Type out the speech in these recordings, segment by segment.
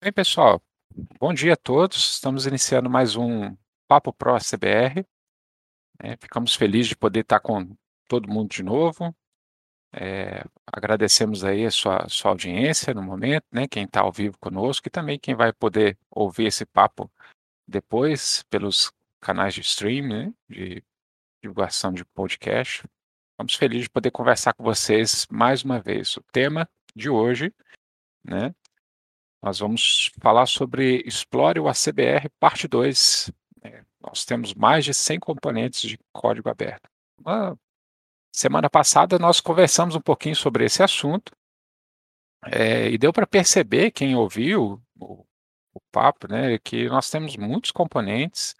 Bem, pessoal, bom dia a todos. Estamos iniciando mais um Papo Pro CBR. É, ficamos felizes de poder estar com todo mundo de novo. É, agradecemos aí a sua, sua audiência no momento, né? Quem está ao vivo conosco e também quem vai poder ouvir esse papo depois pelos canais de stream, né, de divulgação de podcast. Estamos felizes de poder conversar com vocês mais uma vez. O tema de hoje, né, nós vamos falar sobre Explore o ACBR parte 2. É, nós temos mais de 100 componentes de código aberto. Uma semana passada nós conversamos um pouquinho sobre esse assunto é, e deu para perceber, quem ouviu o, o, papo, né, que nós temos muitos componentes.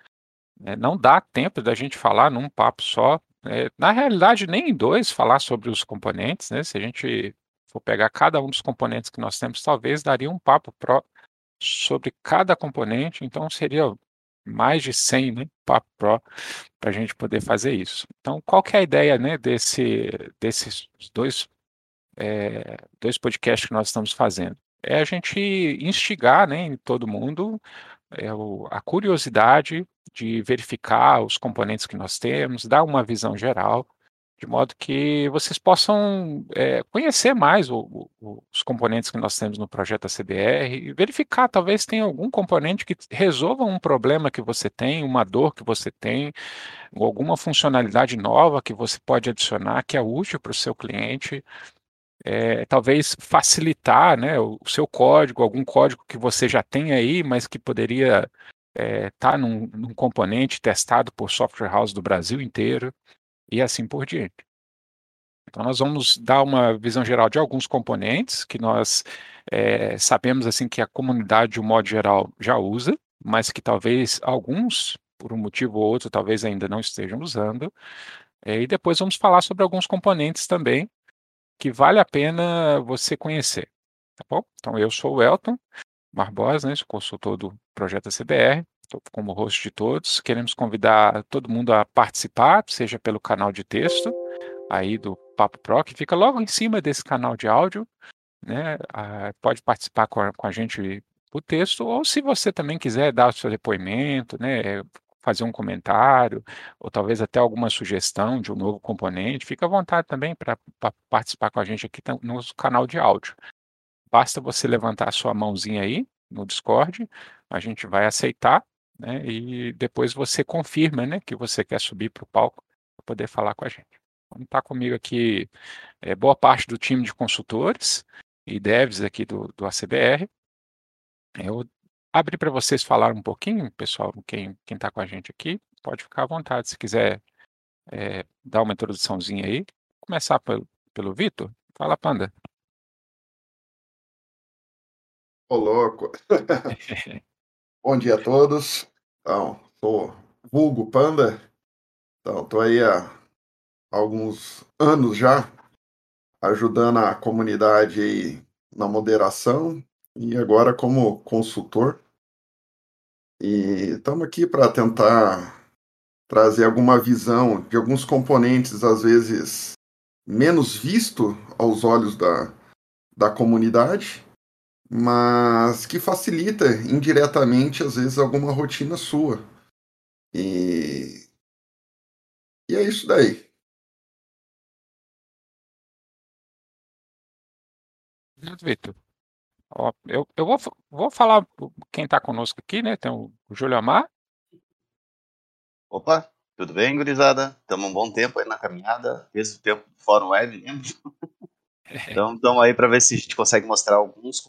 Né, não dá tempo da gente falar num papo só. É, na realidade, nem em dois falar sobre os componentes. Né, se a gente for pegar cada um dos componentes que nós temos, talvez daria um papo pro sobre cada componente, então seria mais de 100 né, papo pro para a gente poder fazer isso. Então, qual que é a ideia né, desse, desses dois, é, dois podcasts que nós estamos fazendo? É a gente instigar né, em todo mundo é, o, a curiosidade de verificar os componentes que nós temos, dar uma visão geral, de modo que vocês possam é, conhecer mais o, o, os componentes que nós temos no projeto ACBR e verificar, talvez tenha algum componente que resolva um problema que você tem, uma dor que você tem, alguma funcionalidade nova que você pode adicionar que é útil para o seu cliente. É, talvez facilitar né, o, o seu código, algum código que você já tem aí, mas que poderia estar é, tá num, num componente testado por software house do Brasil inteiro e assim por diante. Então, nós vamos dar uma visão geral de alguns componentes que nós é, sabemos assim que a comunidade, de um modo geral, já usa, mas que talvez alguns, por um motivo ou outro, talvez ainda não estejam usando. É, e depois vamos falar sobre alguns componentes também que vale a pena você conhecer. Tá bom? Então, eu sou o Elton Barbosa, né, sou consultor do projeto CBR como host de todos. Queremos convidar todo mundo a participar, seja pelo canal de texto aí do Papo Pro, que fica logo em cima desse canal de áudio, né? Ah, pode participar com a, com a gente o texto, ou se você também quiser dar o seu depoimento, né? Fazer um comentário, ou talvez até alguma sugestão de um novo componente, fica à vontade também para participar com a gente aqui no nosso canal de áudio. Basta você levantar a sua mãozinha aí no Discord, a gente vai aceitar né? E depois você confirma, né, que você quer subir para o palco para poder falar com a gente. Então, está comigo aqui é, boa parte do time de consultores e devs aqui do, do ACBR. Eu abri para vocês falar um pouquinho, pessoal, quem está com a gente aqui, pode ficar à vontade. Se quiser é, dar uma introduçãozinha aí, começar pelo, pelo Vitor. Fala, Panda. Ô, louco. Bom dia a todos. Então, sou vulgo Panda. Então, estou aí há alguns anos já ajudando a comunidade na moderação e agora como consultor. E estamos aqui para tentar trazer alguma visão de alguns componentes, às vezes menos visto aos olhos da, da comunidade, mas que facilita indiretamente, às vezes, alguma rotina sua. E, e é isso daí. Vitor. eu, eu vou, vou falar quem está conosco aqui, né? Tem o, o Júlio Amar. Opa, tudo bem, gurizada? Estamos um bom tempo aí na caminhada, desde o tempo do Fórum Web, lembra? Então, estamos aí para ver se a gente consegue mostrar alguns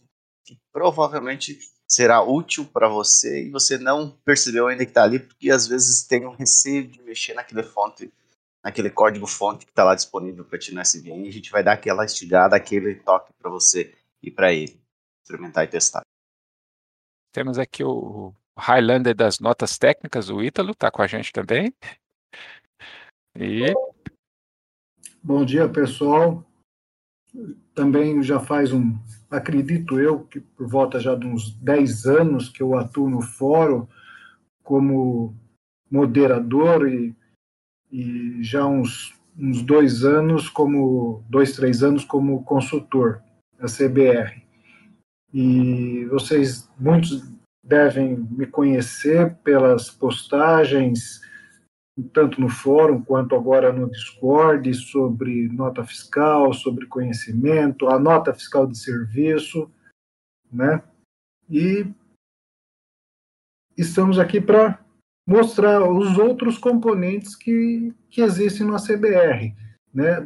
que provavelmente será útil para você e você não percebeu ainda que está ali, porque às vezes tem um receio de mexer naquele fonte, naquele código fonte que está lá disponível para ti no SVN, e a gente vai dar aquela estigada, aquele toque para você e para ele experimentar e testar. Temos aqui o Highlander das notas técnicas, o Ítalo, está com a gente também. E... Bom dia, pessoal. Também já faz um acredito eu, que por volta já de uns 10 anos que eu atuo no fórum como moderador e, e já uns, uns dois anos como, dois, três anos como consultor da CBR. e vocês, muitos devem me conhecer pelas postagens, tanto no fórum quanto agora no Discord, sobre nota fiscal, sobre conhecimento, a nota fiscal de serviço, né? E estamos aqui para mostrar os outros componentes que, que existem no CBR. Né?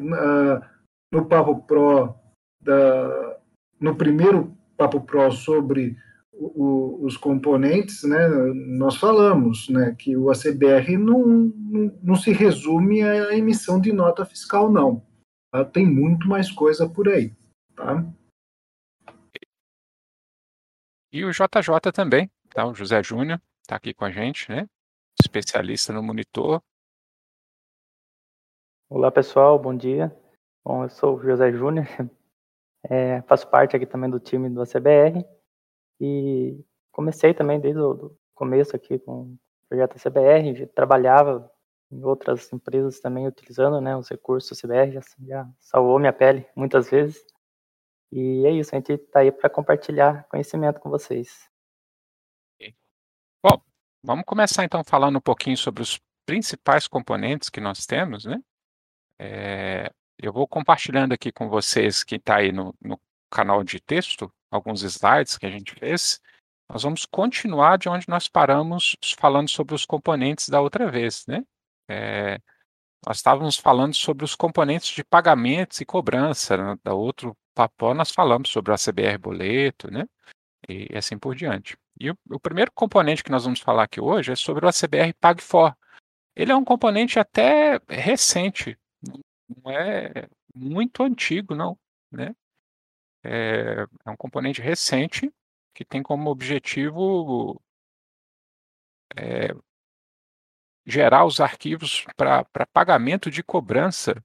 No Papo Pro, da, no primeiro Papo Pro sobre o, os componentes, né, nós falamos né, que o ACBR não, não, não, se resume à emissão de nota fiscal, não. Tá? Tem muito mais coisa por aí. Tá? E o JJ também, tá? o José Júnior, está aqui com a gente, né? especialista no monitor. Olá pessoal, bom dia. Bom, eu sou o José Júnior, é, faço parte aqui também do time do ACBR e comecei também desde o começo aqui com o projeto ACBR, trabalhava em outras empresas também utilizando né, os recursos CBR, já salvou minha pele muitas vezes. E é isso, a gente está aí para compartilhar conhecimento com vocês. Bom, vamos começar então falando um pouquinho sobre os principais componentes que nós temos, né? É, eu vou compartilhando aqui com vocês que está aí no, no canal de texto, alguns slides que a gente fez. Nós vamos continuar de onde nós paramos falando sobre os componentes da outra vez, né? É, nós estávamos falando sobre os componentes de pagamentos e cobrança, né? da outro papo nós falamos sobre o ACBR boleto, né? E assim por diante. E o, o, primeiro componente que nós vamos falar aqui hoje é sobre o ACBR PagFor. Ele é um componente até recente, não é muito antigo, não, né? É, é um componente recente que tem como objetivo é, gerar os arquivos para pagamento de cobrança.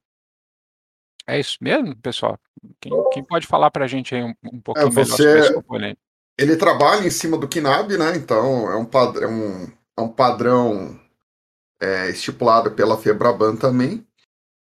É isso mesmo, pessoal? Quem, quem pode falar para a gente aí um, um é, pouquinho é, você, melhor sobre esse componente? Ele trabalha em cima do KNAB, né? Então é um, padrão, é um, é um padrão é, estipulado pela Febraban também.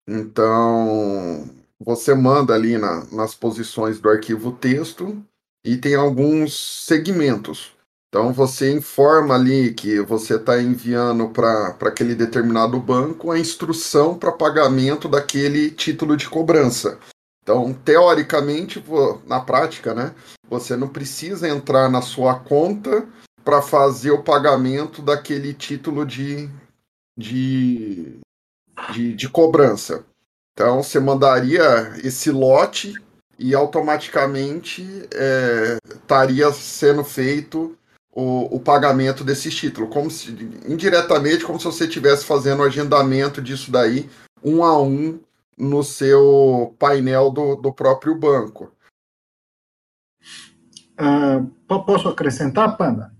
Então você manda ali na, nas posições do arquivo texto e tem alguns segmentos. Então você informa ali que você está enviando para aquele determinado banco a instrução para pagamento daquele título de cobrança. Então, teoricamente, na prática, né, você não precisa entrar na sua conta para fazer o pagamento daquele título de, de, de, de cobrança. Então, você mandaria esse lote e automaticamente é, estaria sendo feito o, o, pagamento desse título, como se, indiretamente, como se você estivesse fazendo o agendamento disso daí, um a um, no seu painel do, do próprio banco. Uh, posso acrescentar, Panda?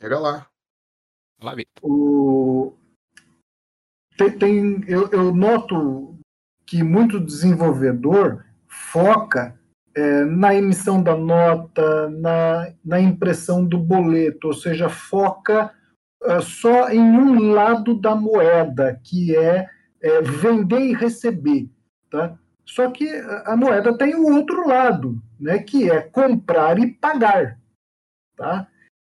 Pega lá. Lá, o... Tem, tem eu, eu, noto que muito desenvolvedor foca é, na emissão da nota, na, na impressão do boleto, ou seja, foca é, só em um lado da moeda, que é, é vender e receber. Tá? Só que a moeda tem o outro lado, né, que é comprar e pagar. Tá?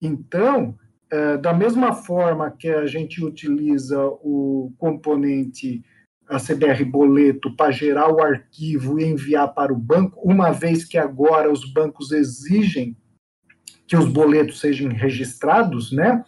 Então, é, da mesma forma que a gente utiliza o componente a CBR Boleto para gerar o arquivo e enviar para o banco, uma vez que agora os bancos exigem que os boletos sejam registrados, né?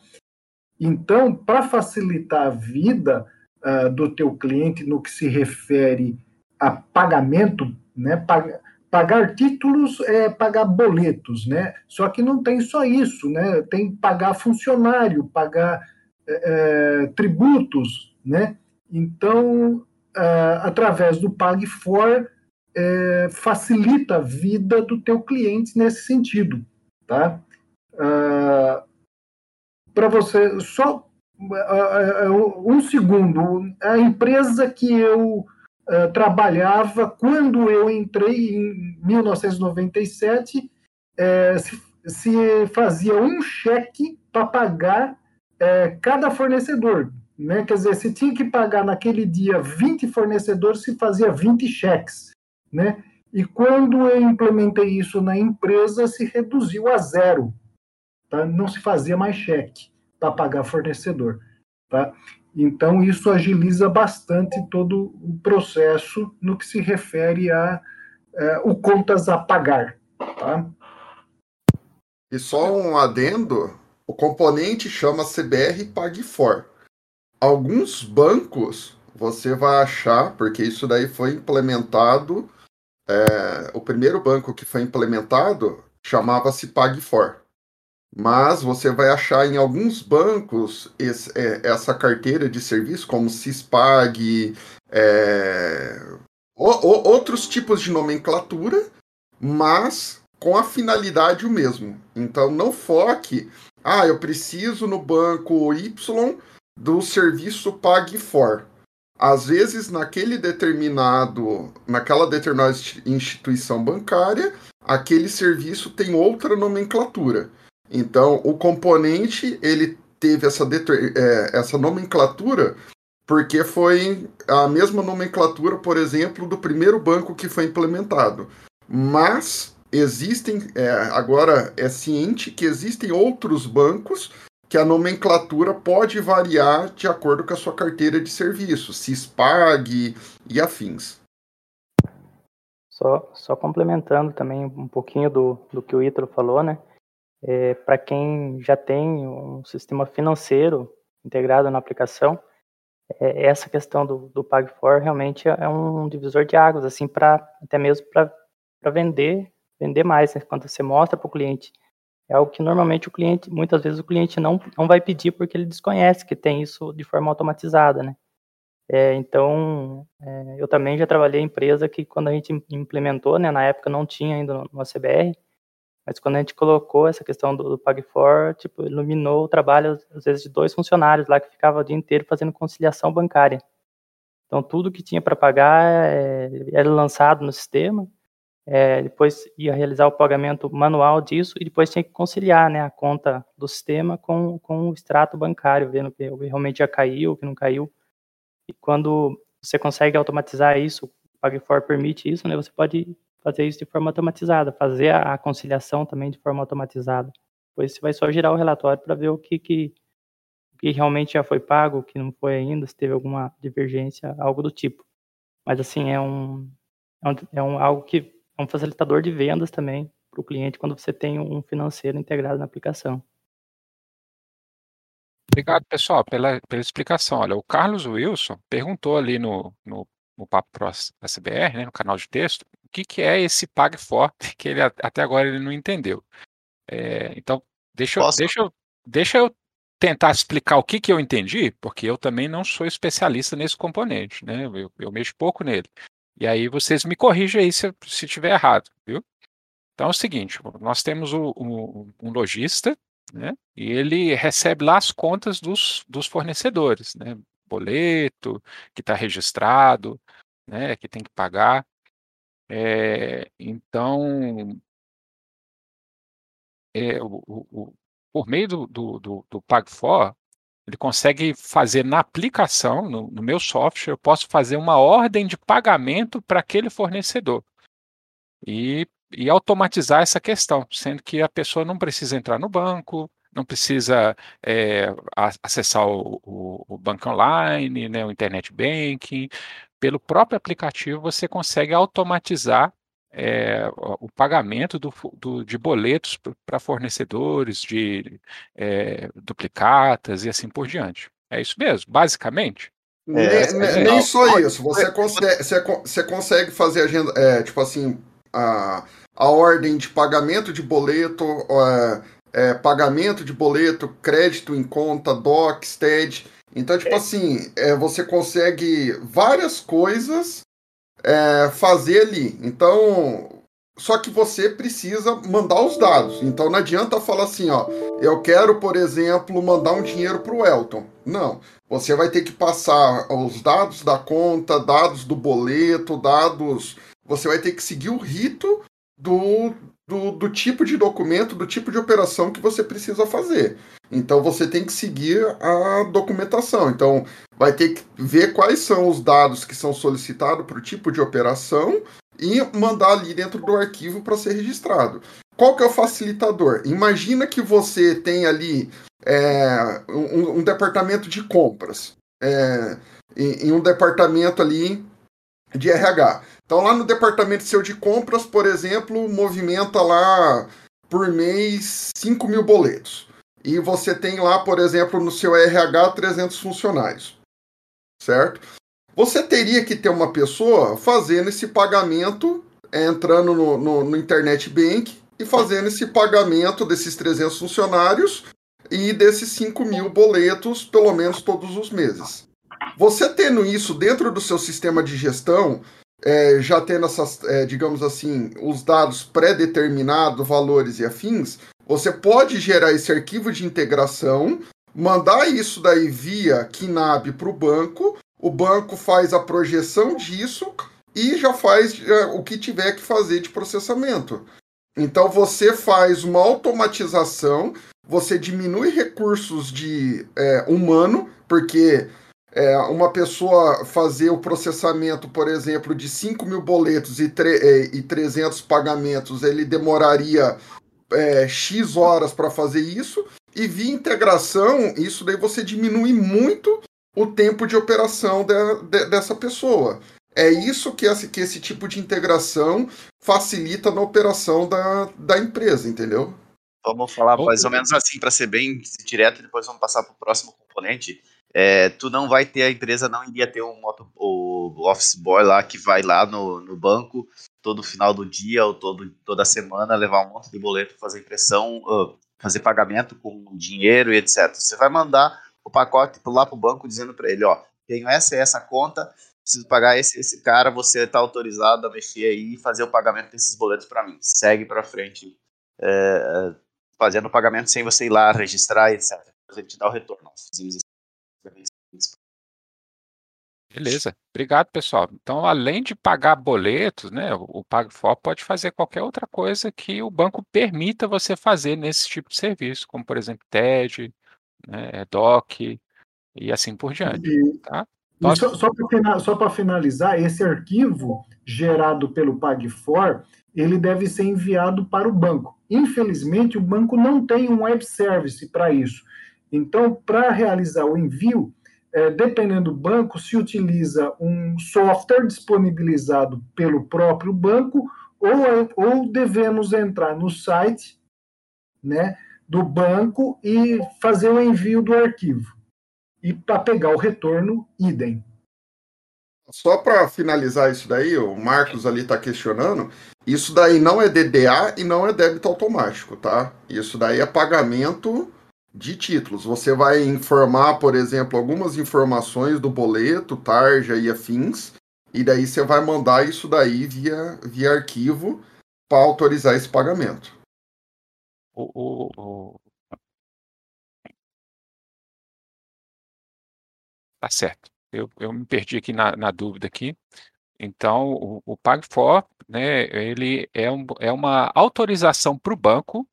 Então, para facilitar a vida uh, do teu cliente no que se refere a pagamento, né? Pag pagar títulos é pagar boletos, né? Só que não tem só isso, né? Tem pagar funcionário, pagar é tributos, né? Então, uh, através do PagFor, é, facilita a vida do teu cliente nesse sentido, tá? Uh, Para você, só uh, um segundo, a empresa que eu trabalhava, quando eu entrei em 1997, é, se, se, fazia um cheque para pagar cada fornecedor. Né? Quer dizer, se tinha que pagar naquele dia 20 fornecedores, se fazia 20 cheques. Né? E quando eu implementei isso na empresa, se reduziu a zero. Tá? Não se fazia mais cheque para pagar fornecedor. Tá? Então, isso agiliza bastante todo o processo no que se refere a é, o contas a pagar. Tá? E só um adendo: o componente chama CBR PagFor. Alguns bancos você vai achar, porque isso daí foi implementado. É, o primeiro banco que foi implementado chamava-se PagFor. Mas você vai achar em alguns bancos esse, é, essa carteira de serviço, como Cispag, é, o, o, outros tipos de nomenclatura, mas com a finalidade o mesmo. Então não foque, ah, eu preciso no banco Y do serviço PagFor. Às vezes, naquele determinado, naquela determinada instituição bancária, aquele serviço tem outra nomenclatura. Então, o componente ele teve essa, é, essa nomenclatura porque foi a mesma nomenclatura, por exemplo, do primeiro banco que foi implementado. Mas existem, é, agora é ciente que existem outros bancos que a nomenclatura pode variar de acordo com a sua carteira de serviço, CISPAG e afins. Só, só complementando também um pouquinho do, do que o Ítalo falou, né? É, Para quem já tem um sistema financeiro integrado na aplicação, é, essa questão do, do Pag4 realmente é um divisor de águas, assim, para até mesmo para vender, vender mais, né? quando você mostra para o cliente. É algo que normalmente o cliente, muitas vezes o cliente não, não vai pedir porque ele desconhece que tem isso de forma automatizada, né? É, então, é, eu também já trabalhei em empresa que quando a gente implementou, né, na época não tinha ainda no, ACBR, mas quando a gente colocou essa questão do, do Pag4, tipo, iluminou o trabalho, às vezes, de dois funcionários lá que ficavam o dia inteiro fazendo conciliação bancária. Então, tudo que tinha para pagar é, era lançado no sistema, é, depois ia realizar o pagamento manual disso e depois tinha que conciliar né, a conta do sistema com, com o extrato bancário, vendo que realmente já caiu, que não caiu. E quando você consegue automatizar isso, o Pag4 permite isso, né, você pode fazer isso de forma automatizada, fazer a, conciliação também de forma automatizada. Depois você vai só girar o relatório para ver o que, que, o que realmente já foi pago, o que não foi ainda, se teve alguma divergência, algo do tipo. Mas assim, é um, é um, é algo que é um facilitador de vendas também para o cliente quando você tem um financeiro integrado na aplicação. Obrigado, pessoal, pela, pela explicação. Olha, o Carlos Wilson perguntou ali no, no, no Papo Pro SBR, né, no canal de texto, o que, que é esse Pag Forte que ele até agora ele não entendeu. É, então, deixa eu, deixa, eu, deixa eu tentar explicar o que, que eu entendi, porque eu também não sou especialista nesse componente, né? Eu, eu mexo pouco nele. E aí vocês me corrigem aí se, se tiver errado, viu? Então é o seguinte, nós temos o, o, um lojista, né? E ele recebe lá as contas dos, dos fornecedores, né? Boleto, que está registrado, né? Que tem que pagar. É, então, é, o, o, por meio do, do, do, do Pag4, ele consegue fazer na aplicação, no, no, meu software, eu posso fazer uma ordem de pagamento para aquele fornecedor. E, e automatizar essa questão, sendo que a pessoa não precisa entrar no banco, não precisa é, acessar o, o, o, banco online, né, o internet banking, pelo próprio aplicativo você consegue automatizar é, o pagamento do, do, de boletos para fornecedores, de é, duplicatas e assim por diante. É isso mesmo, basicamente. É, nem, nem só isso. Você consegue, você, consegue fazer agenda, é, tipo assim, a, a ordem de pagamento de boleto, é, pagamento de boleto, crédito em conta, DOC, STED. Então, tipo é. assim, é, você consegue várias coisas é, fazer ali. Então, só que você precisa mandar os dados. Então não adianta falar assim, ó, eu quero, por exemplo, mandar um dinheiro para o Elton. Não. Você vai ter que passar os dados da conta, dados do boleto, dados. Você vai ter que seguir o rito do, do, do, tipo de documento, do tipo de operação que você precisa fazer. Então você tem que seguir a documentação. Então vai ter que ver quais são os dados que são solicitados para o tipo de operação e mandar ali dentro do arquivo para ser registrado. Qual que é o facilitador? Imagina que você tem ali é, um, um, departamento de compras, é, em, em um departamento ali de RH. Então, lá no departamento seu de compras, por exemplo, movimenta lá por mês 5 mil boletos. E você tem lá, por exemplo, no seu RH 300 funcionários. Certo? Você teria que ter uma pessoa fazendo esse pagamento, entrando no, no, no Internet Bank e fazendo esse pagamento desses 300 funcionários e desses 5 mil boletos, pelo menos todos os meses. Você tendo isso dentro do seu sistema de gestão, é, já tendo essas, é, digamos assim, os dados pré-determinados, valores e afins, você pode gerar esse arquivo de integração, mandar isso daí via KNAB para o banco, o banco faz a projeção disso e já faz é, o que tiver que fazer de processamento. Então você faz uma automatização, você diminui recursos de é, humano, porque é, uma pessoa fazer o processamento, por exemplo, de 5 mil boletos e, é, e 300 pagamentos, ele demoraria é, X horas para fazer isso, e via integração, isso daí você diminui muito o tempo de operação de, de, dessa pessoa. É isso que esse, que esse tipo de integração facilita na operação da, da empresa, entendeu? Vamos falar mais ou menos assim, para ser bem direto, e depois vamos passar para o próximo componente é, tu não vai ter, a empresa não iria ter um moto, o office boy lá que vai lá no, no banco todo final do dia ou todo, toda semana levar um monte de boleto, fazer impressão, uh, fazer pagamento com dinheiro e etc. Você vai mandar o pacote lá para o banco dizendo para ele, ó, tenho essa e essa conta, preciso pagar esse esse cara, você está autorizado a mexer aí e fazer o pagamento desses boletos para mim. Segue para frente, é, fazendo o pagamento sem você ir lá registrar, etc. A gente dá o retorno. Fizemos Beleza, obrigado pessoal. Então, além de pagar boletos, né, o PagFor pode fazer qualquer outra coisa que o banco permita você fazer nesse tipo de serviço, como por exemplo TED, né, DOC e assim por diante. E, tá? Nós... Só, só para finalizar, esse arquivo gerado pelo PagFor, ele deve ser enviado para o banco. Infelizmente, o banco não tem um web service para isso. Então, para realizar o envio, é, dependendo do banco, se utiliza um software disponibilizado pelo próprio banco ou, ou devemos entrar no site né, do banco e fazer o envio do arquivo. E para pegar o retorno, idem. Só para finalizar isso daí, o Marcos ali está questionando, isso daí não é DDA e não é débito automático, tá? Isso daí é pagamento de títulos. Você vai informar, por exemplo, algumas informações do boleto, tarja e afins, e daí você vai mandar isso daí via, via arquivo para autorizar esse pagamento. O, o, o... Tá certo. Eu, eu me perdi aqui na, na dúvida aqui. Então, o, o PagFor, né, ele é, um, é uma autorização para o banco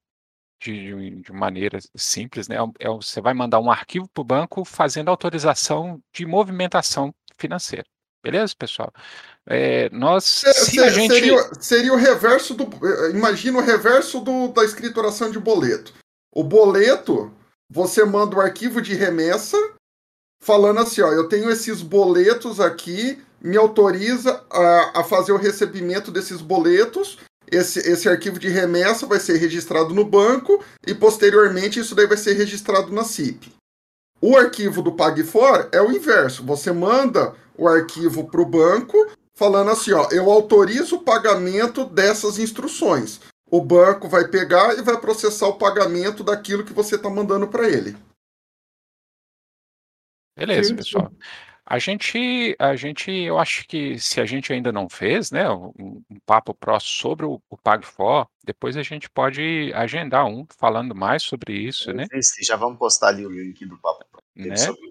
de, de maneira simples, né? É, é você vai mandar um arquivo para o banco fazendo autorização de movimentação financeira. Beleza, pessoal? É, nós, é, se a gente... seria, seria o reverso do. Eh, imagina o reverso do, da escrituração de boleto. O boleto, você manda o arquivo de remessa falando assim: ó, eu tenho esses boletos aqui, me autoriza a, a fazer o recebimento desses boletos esse, esse arquivo de remessa vai ser registrado no banco e posteriormente isso daí vai ser registrado na CIP. O arquivo do PagFor é o inverso. Você manda o arquivo para o banco falando assim, ó, eu autorizo o pagamento dessas instruções. O banco vai pegar e vai processar o pagamento daquilo que você está mandando para ele. Beleza, pessoal. A gente, a gente, eu acho que se a gente ainda não fez, né, um, um papo próximo sobre o, o PagFor, depois a gente pode agendar um falando mais sobre isso, né? Já vamos postar ali o link do papo né? sobre,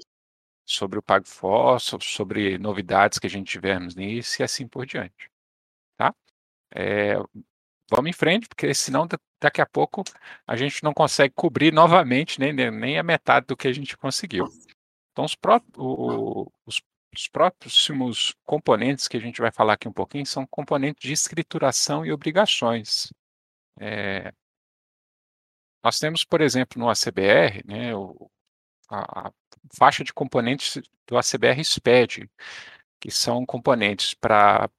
sobre o PagFor, sobre, sobre novidades que a gente tivermos nisso e assim por diante, tá? É, vamos em frente, porque senão daqui a pouco a gente não consegue cobrir novamente nem, nem a metade do que a gente conseguiu. Então, os, o, os os próximos componentes que a gente vai falar aqui um pouquinho são componentes de escrituração e obrigações. É, nós temos, por exemplo, no ACBR, né, o, a, a, faixa de componentes do ACBR SPED, que são componentes para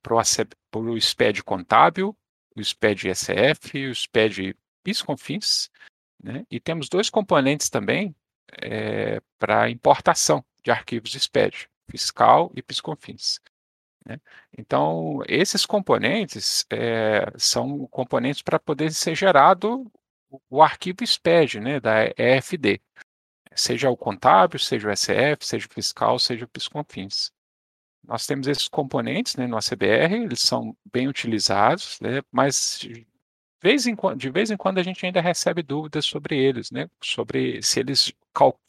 o SPED contábil, o SPED SF, o SPED PIS-COFINS, né, e temos dois componentes também é, para importação de arquivos SPED, fiscal e PIS-COFINS. Né? Então, esses componentes é, são componentes para poder ser gerado o arquivo SPED, né, da EFD, seja o contábil, seja o SF, seja o fiscal, seja o PIS-COFINS. Nós temos esses componentes né, no ACBR, eles são bem utilizados, né, mas vez, em quando, de vez em quando a gente ainda recebe dúvidas sobre eles, né, sobre se eles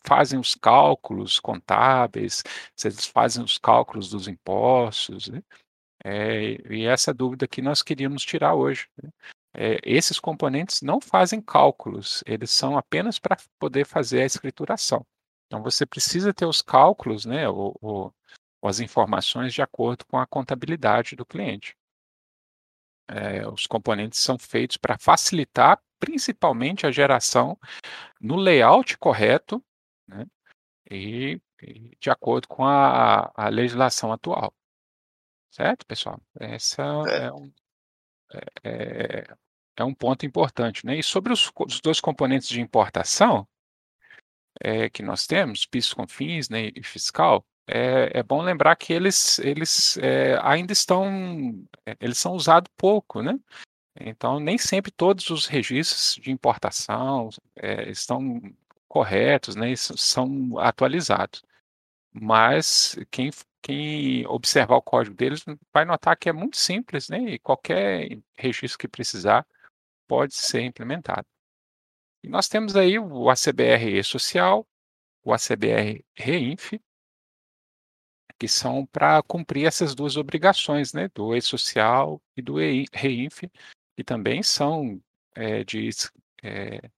fazem os cálculos contábeis, se eles fazem os cálculos dos impostos, né, é, e essa dúvida que nós queríamos tirar hoje. Né é, esses componentes não fazem cálculos, eles são apenas para poder fazer a escrituração. Então você precisa ter os cálculos, né, ou, as informações de acordo com a contabilidade do cliente. É, os componentes são feitos para facilitar principalmente a geração no layout correto né, e, e, de acordo com a, a, legislação atual. Certo, pessoal? Essa é, um, é, é é um ponto importante. Né? E sobre os, os dois componentes de importação é, que nós temos, PIS, CONFINS né, e fiscal, é, é, bom lembrar que eles, eles é, ainda estão, é, eles são usados pouco, né? Então, nem sempre todos os registros de importação é, estão corretos, né? São atualizados. Mas quem, quem observar o código deles vai notar que é muito simples, né? E qualquer registro que precisar pode ser implementado. E nós temos aí o ACBR E-Social, o ACBR Reinf, que são para cumprir essas duas obrigações, né, do E-Social e do Reinf, que também são é, de é,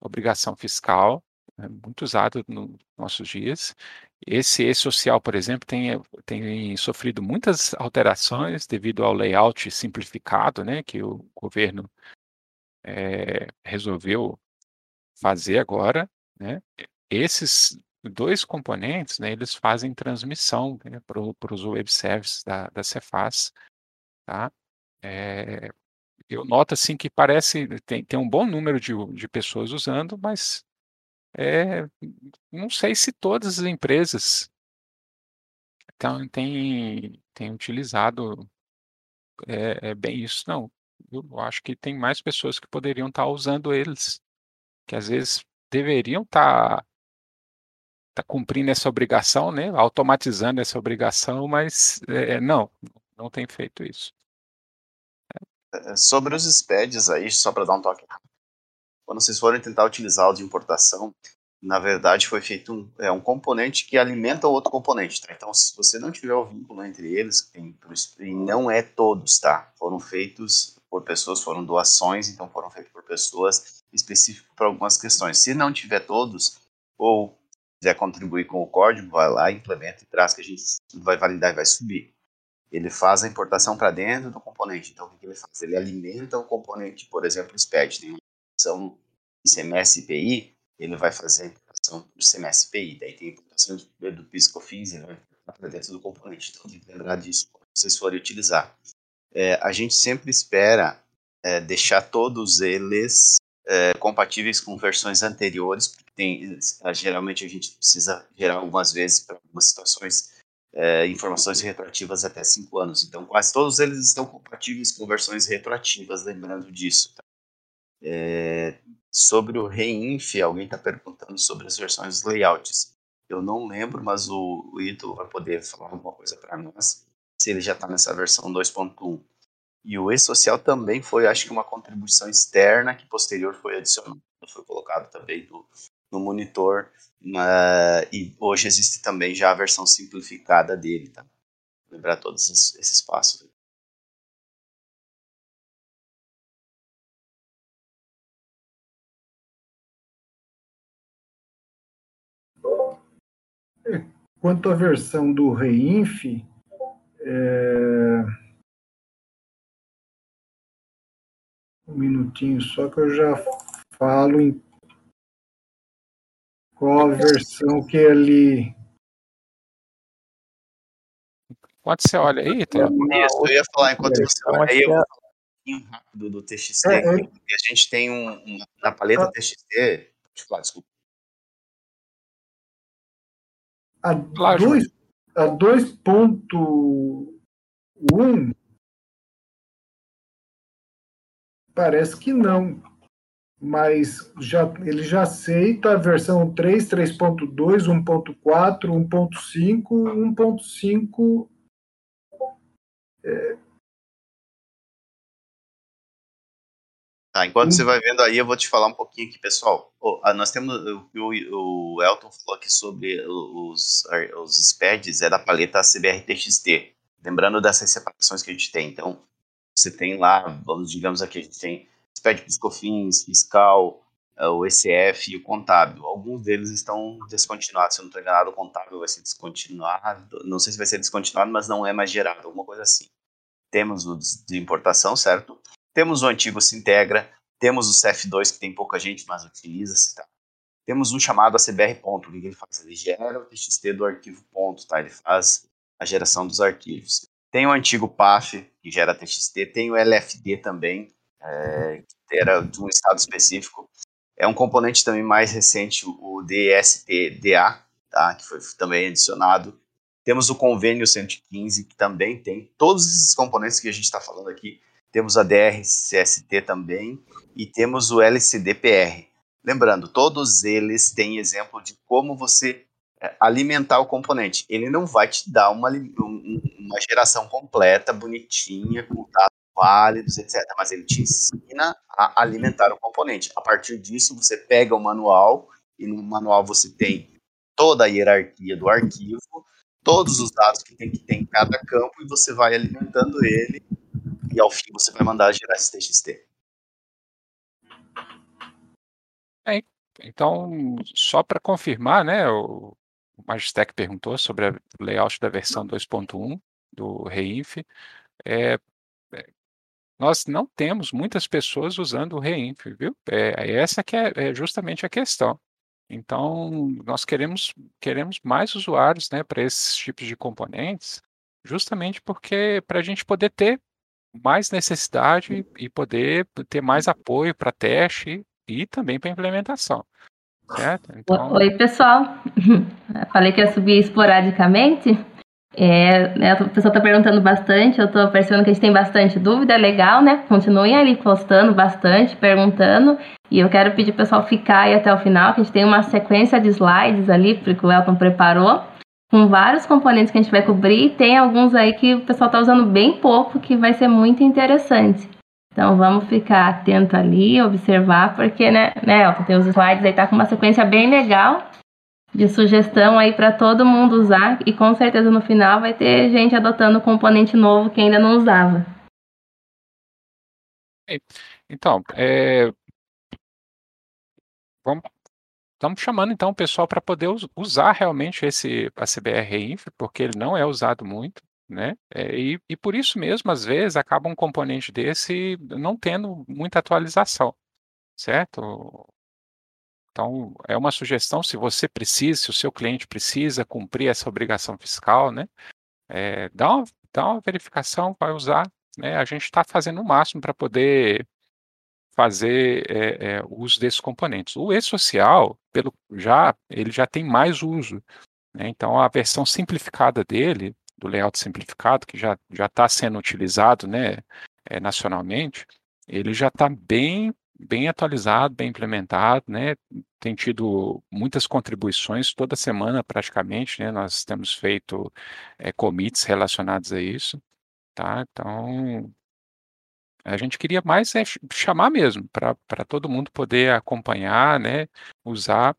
obrigação fiscal, é muito usado nos nossos dias. Esse E-Social, por exemplo, tem, tem sofrido muitas alterações devido ao layout simplificado, né, que o governo é, resolveu fazer agora, né, esses dois componentes, né, eles fazem transmissão né, para os web services da, da Cefaz, tá? É, eu noto assim que parece tem, tem um bom número de, de pessoas usando, mas é, não sei se todas as empresas então, têm, têm utilizado é, é bem isso, não eu acho que tem mais pessoas que poderiam estar usando eles, que às vezes deveriam estar, estar cumprindo essa obrigação, né? automatizando essa obrigação, mas é, não, não tem feito isso. É, sobre os SPEDs aí, só para dar um toque quando vocês forem tentar utilizar o de importação, na verdade foi feito um, é, um componente que alimenta o outro componente, tá? Então, se você não tiver o vínculo entre eles, tem, e não é todos, tá? Foram feitos por pessoas, foram doações, então foram feitas por pessoas específicas para algumas questões. Se não tiver todos, ou quiser contribuir com o código, vai lá, implementa e traz que a gente vai validar e vai subir. Ele faz a importação para dentro do componente. Então, o que ele faz? Ele alimenta o componente, por exemplo, o SPED. Tem uma importação CMS IPI, ele vai fazer a importação do CMS IPI. Daí tem a importação do PIS-COFINS, ele vai para dentro do componente. Então, tem que lembrar disso quando vocês forem utilizar é, a gente sempre espera é, deixar todos eles é, compatíveis com versões anteriores, porque tem, geralmente a gente precisa gerar algumas vezes, para algumas situações, é, informações retroativas até 5 anos. Então, quase todos eles estão compatíveis com versões retroativas, lembrando disso. Tá? É, sobre o reinf, alguém está perguntando sobre as versões layouts. Eu não lembro, mas o, o Ito vai poder falar alguma coisa para nós se ele já está nessa versão 2.1. E o e-social também foi, acho que, uma contribuição externa que posterior foi adicionada, foi colocado também no, no monitor. Uh, e hoje existe também já a versão simplificada dele, tá? Lembrar todos esses passos. quanto à versão do Reinf, é... um minutinho só que eu já falo em qual a versão que ele Enquanto você olha aí, tem... Isso, eu ia falar enquanto você olha aí, eu vou falar um pouquinho rápido do TXT, é, é... porque a gente tem um, um na paleta ah. TXT, tipo, desculpa. A 2.1 parece que não mas já, ele já aceita a versão 3, 3.2, 1.4, 1.5, 1.5. É... Tá, enquanto você vai vendo aí, eu vou te falar um pouquinho aqui, pessoal. Oh, nós temos o, o, o, Elton falou aqui sobre os, os SPEDs, é da paleta CBR-TXT. Lembrando dessas separações que a gente tem. Então, você tem lá, digamos aqui, a gente tem SPED Piscofins, Fiscal, é, o ECF e o Contábil. Alguns deles estão descontinuados, se eu não estou enganado, o Contábil vai ser descontinuado, não sei se vai ser descontinuado, mas não é mais gerado, alguma coisa assim. Temos o de importação, certo? Temos o antigo Sintegra, temos o CF2, que tem pouca gente, mas utiliza, tá? Temos um chamado ACBR ponto, o que ele faz? Ele gera o TXT do arquivo ponto, tá? Ele faz a geração dos arquivos. Tem o antigo PAF, que gera TXT, tem o LFD também, é, que era de um estado específico. É um componente também mais recente, o DSTDA, tá, que foi também adicionado. Temos o convênio 115, que também tem todos esses componentes que a gente está falando aqui. Temos a DRCST também e temos o LCDPR. Lembrando, todos eles têm exemplo de como você alimentar o componente. Ele não vai te dar uma, uma geração completa, bonitinha, com dados válidos, etc. Mas ele te ensina a alimentar o componente. A partir disso, você pega o manual, e no manual você tem toda a hierarquia do arquivo, todos os dados que tem que ter em cada campo, e você vai alimentando ele, e ao fim você vai mandar gerar esse TXT. É, então, só para confirmar, né, o Magistec perguntou sobre o layout da versão 2.1 do Reinf. É, nós não temos muitas pessoas usando o Reinf, viu? É, essa que é, é, justamente a questão. Então, nós queremos, queremos mais usuários né, para esses tipos de componentes, justamente porque para a gente poder ter mais necessidade e poder ter mais apoio para teste e também para implementação. Certo? Então... Oi, pessoal. Falei que ia subir esporadicamente. É, né, o pessoal está perguntando bastante, eu estou percebendo que a gente tem bastante dúvida, é legal, né? Continuem ali postando bastante, perguntando. E eu quero pedir o pessoal ficar aí até o final, que a gente tem uma sequência de slides ali, porque o Elton preparou, com vários componentes que a gente vai cobrir. E tem alguns aí que o pessoal está usando bem pouco, que vai ser muito interessante. Então vamos ficar atento ali, observar, porque, né, né tem os slides aí, tá com uma sequência bem legal de sugestão aí para todo mundo usar e com certeza no final vai ter gente adotando componente novo que ainda não usava. Então, é... vamos estamos chamando então o pessoal para poder usar realmente esse ACBR Inf, porque ele não é usado muito, né? É, e, e por isso mesmo, às vezes, acaba um componente desse não tendo muita atualização, certo? Então, é uma sugestão, se você precisa, se o seu cliente precisa cumprir essa obrigação fiscal, né? É, dá, uma, dá uma verificação, vai usar. Né? A gente está fazendo o máximo para poder fazer é, é, uso desses componentes. O e-social, pelo já, ele já tem mais uso. Né? Então, a versão simplificada dele, do layout simplificado, que já está sendo utilizado né, é, nacionalmente, ele já está bem bem atualizado, bem implementado, né? Tem tido muitas contribuições toda semana praticamente, né? Nós temos feito é, commits relacionados a isso, tá? Então a gente queria mais é, chamar mesmo para todo mundo poder acompanhar, né? Usar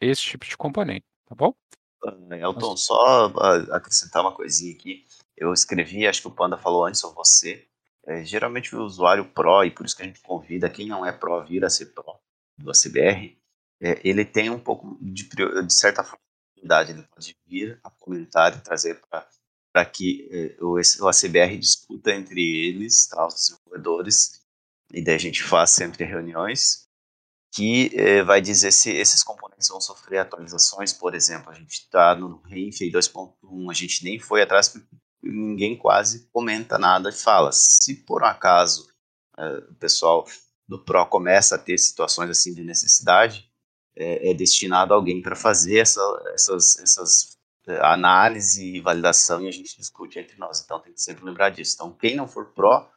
esse tipo de componente, tá bom? Elton, só acrescentar uma coisinha aqui. Eu escrevi, acho que o Panda falou antes, ou você, é, geralmente o usuário Pro, e por isso que a gente convida quem não é Pro vir a ser Pro do ACBR, é, ele tem um pouco de, de certa forma oportunidade, ele pode vir a comentar e trazer para que eh, o, o ACBR discuta entre eles, tá, os desenvolvedores, e daí a gente faz sempre reuniões, que eh, vai dizer se esses componentes vão sofrer atualizações, por exemplo, a gente está no Reinfei 2.1, a gente nem foi atrás porque ninguém quase comenta nada e fala. Se por um acaso eh, o pessoal do Pro começa a ter situações assim de necessidade, é, é destinado alguém para fazer essa, essas, essas é, análise e validação e a gente discute entre nós. Então tem que sempre lembrar disso. Então quem não for Pro,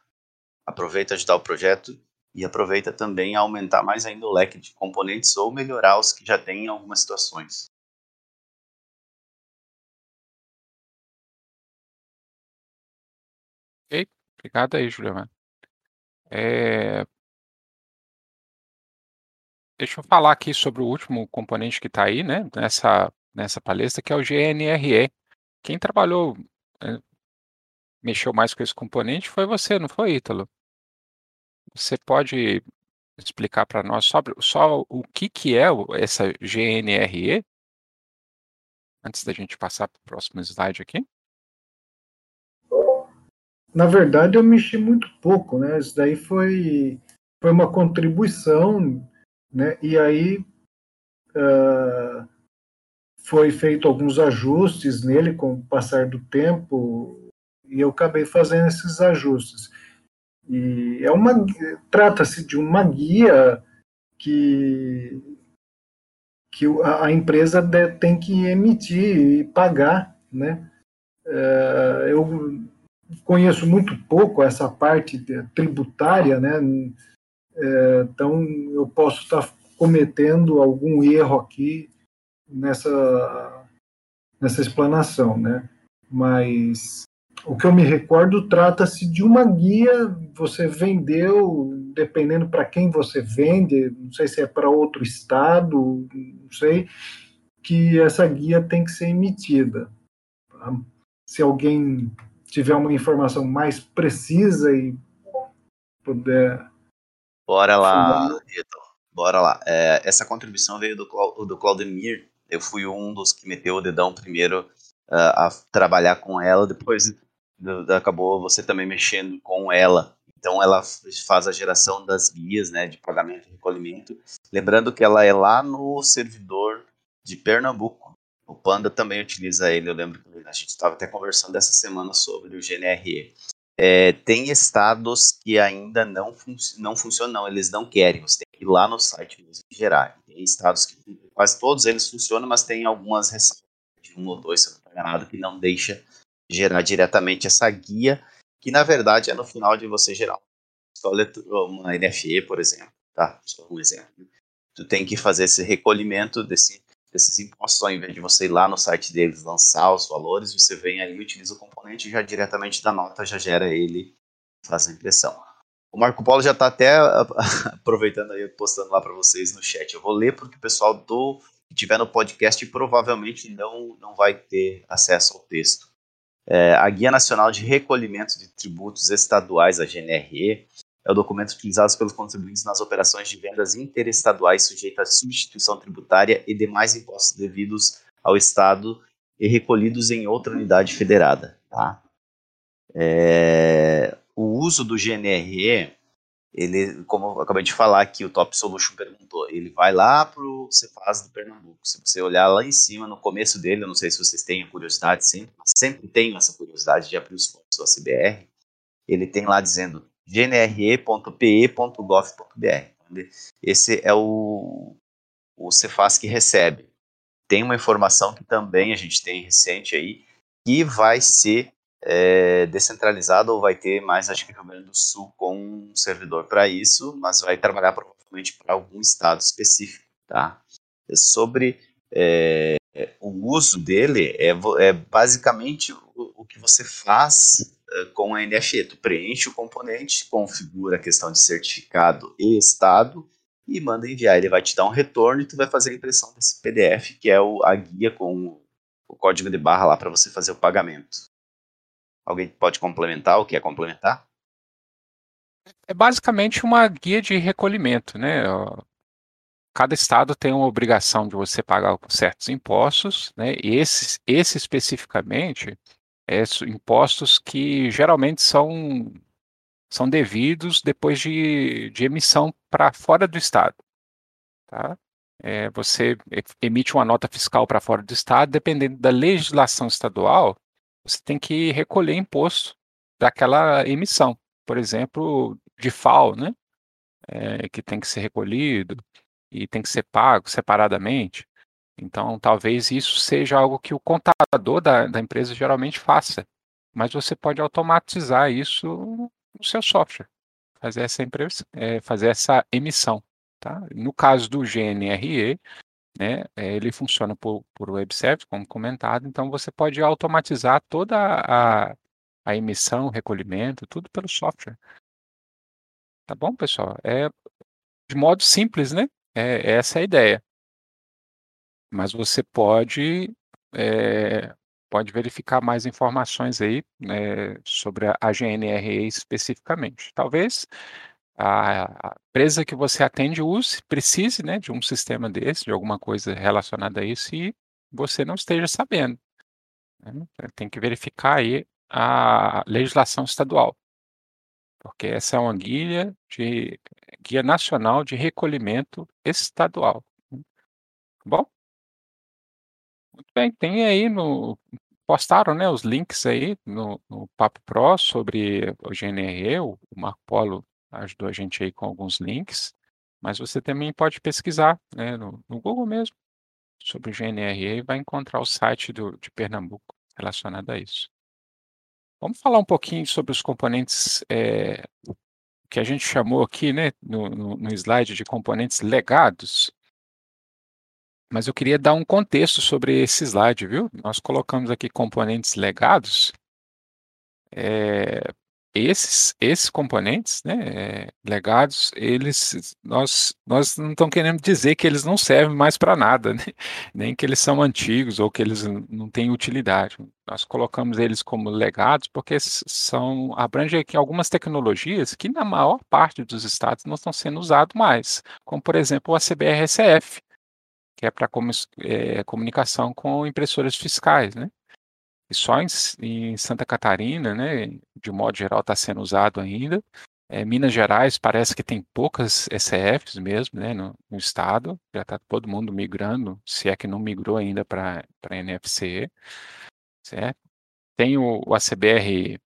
aproveita ajudar o projeto e aproveita também a aumentar mais ainda o leque de componentes ou melhorar os que já tem em algumas situações. Ok, obrigado aí, Juliana. É... Deixa eu falar aqui sobre o último componente que está aí, né, nessa, nessa palestra, que é o GNRE. Quem trabalhou, é, mexeu mais com esse componente foi você, não foi, Ítalo? Você pode explicar para nós sobre só o que, que é essa GNRE? Antes da gente passar para o próximo slide aqui. Na verdade, eu mexi muito pouco, né? Isso daí foi, foi uma contribuição, né? E aí uh, foi feito alguns ajustes nele com o passar do tempo e eu acabei fazendo esses ajustes. E é uma trata-se de uma guia que que a, empresa tem que emitir e pagar, né? Uh, eu conheço muito pouco essa parte tributária, né? É, então eu posso estar cometendo algum erro aqui nessa nessa explanação, né? Mas o que eu me recordo trata-se de uma guia. Você vendeu, dependendo para quem você vende, não sei se é para outro estado, não sei, que essa guia tem que ser emitida. Se alguém tiver uma informação mais precisa e puder. Bora lá, Vitor. Bora lá. É, essa contribuição veio do, do Claudemir. Eu fui um dos que meteu o dedão primeiro uh, a trabalhar com ela. Depois acabou você também mexendo com ela. Então ela faz a geração das guias né, de pagamento e recolhimento. Lembrando que ela é lá no servidor de Pernambuco. O Panda também utiliza ele, eu lembro que a gente estava até conversando essa semana sobre o GNRE. É, tem estados que ainda não, fun não funcionam, eles não querem, você tem que ir lá no site mesmo e gerar. Tem estados que quase todos eles funcionam, mas tem algumas ressalvas, de um ou dois, se eu não estou enganado, que não deixa gerar diretamente essa guia, que na verdade é no final de você gerar uma NFE, por exemplo, tá? Só um exemplo. Tu tem que fazer esse recolhimento desse desses impostos, ao invés de você ir lá no site deles lançar os valores, você vem aí, utiliza o componente já diretamente da nota, já gera ele, faz a impressão. O Marco Polo já está até aproveitando aí, postando lá para vocês no chat. Eu vou ler porque o pessoal do que estiver no podcast provavelmente não, não vai ter acesso ao texto. É, a Guia Nacional de Recolhimento de Tributos Estaduais, a GNRE, é o documento utilizado pelos contribuintes nas operações de vendas interestaduais sujeitas à substituição tributária e demais impostos devidos ao Estado e recolhidos em outra unidade federada. Tá? É, o uso do GNRE, ele, como eu acabei de falar aqui, o Top Solution perguntou, ele vai lá para o Cefaz do Pernambuco. Se você olhar lá em cima, no começo dele, eu não sei se vocês têm a curiosidade sempre, mas sempre tenho essa curiosidade de abrir os fontes do ACBR, ele tem lá dizendo gnre.pe.gov.br. Esse é o, o Cefaz que recebe. Tem uma informação que também a gente tem recente aí, que vai ser é, descentralizado ou vai ter mais, acho que Rio Grande do Sul com um servidor para isso, mas vai trabalhar provavelmente para algum estado específico, tá? Sobre é, o uso dele é, é basicamente o, o, que você faz uh, com a NFE. Tu preenche o componente, configura a questão de certificado e estado e manda enviar. Ele vai te dar um retorno e tu vai fazer a impressão desse PDF, que é o, a guia com o código de barra lá para você fazer o pagamento. Alguém pode complementar ou quer complementar? É basicamente uma guia de recolhimento, né? cada estado tem uma obrigação de você pagar certos impostos, né? E esse, esse especificamente, é impostos que geralmente são, são devidos depois de, de emissão para fora do estado, tá? É, você emite uma nota fiscal para fora do estado, dependendo da legislação estadual, você tem que recolher imposto daquela emissão. Por exemplo, de FAO, né? É, que tem que ser recolhido e tem que ser pago separadamente. Então, talvez isso seja algo que o contador da, da empresa geralmente faça, mas você pode automatizar isso no seu software, fazer essa, empresa, é, fazer essa emissão. Tá? No caso do GNRE, né, é, ele funciona por, por web service, como comentado, então você pode automatizar toda a, a emissão, recolhimento, tudo pelo software. Tá bom, pessoal? É de modo simples, né? É, essa é a ideia. Mas você pode, é, pode verificar mais informações aí né, sobre a GNRE especificamente. Talvez a, empresa que você atende use, precise né, de um sistema desse, de alguma coisa relacionada a isso, e você não esteja sabendo. Né? Tem que verificar aí a legislação estadual, porque essa é uma guia de guia nacional de recolhimento estadual. Né? Bom, muito bem, tem aí no postaram, né, os links aí no, no Papo Pro sobre o GNRE, o Marco Polo ajudou a gente aí com alguns links, mas você também pode pesquisar, né, no, no Google mesmo, sobre o GNRE e vai encontrar o site do, de Pernambuco relacionado a isso. Vamos falar um pouquinho sobre os componentes é, que a gente chamou aqui, né, no, no, no slide de componentes legados. Mas eu queria dar um contexto sobre esse slide, viu? Nós colocamos aqui componentes legados é, esses, esses componentes, né, legados, eles, nós, nós não estamos querendo dizer que eles não servem mais para nada, né? nem que eles são antigos ou que eles não têm utilidade. Nós colocamos eles como legados porque são abrangem aqui algumas tecnologias que na maior parte dos estados não estão sendo usados mais, como por exemplo o ACBRSF, que é para é, comunicação com impressoras fiscais, né? E só em, em Santa Catarina, né, de modo geral, está sendo usado ainda. É, Minas Gerais parece que tem poucas ECFs mesmo, né, no, no estado. Já está todo mundo migrando, se é que não migrou ainda para NFC. Certo? Tem o, o ACBR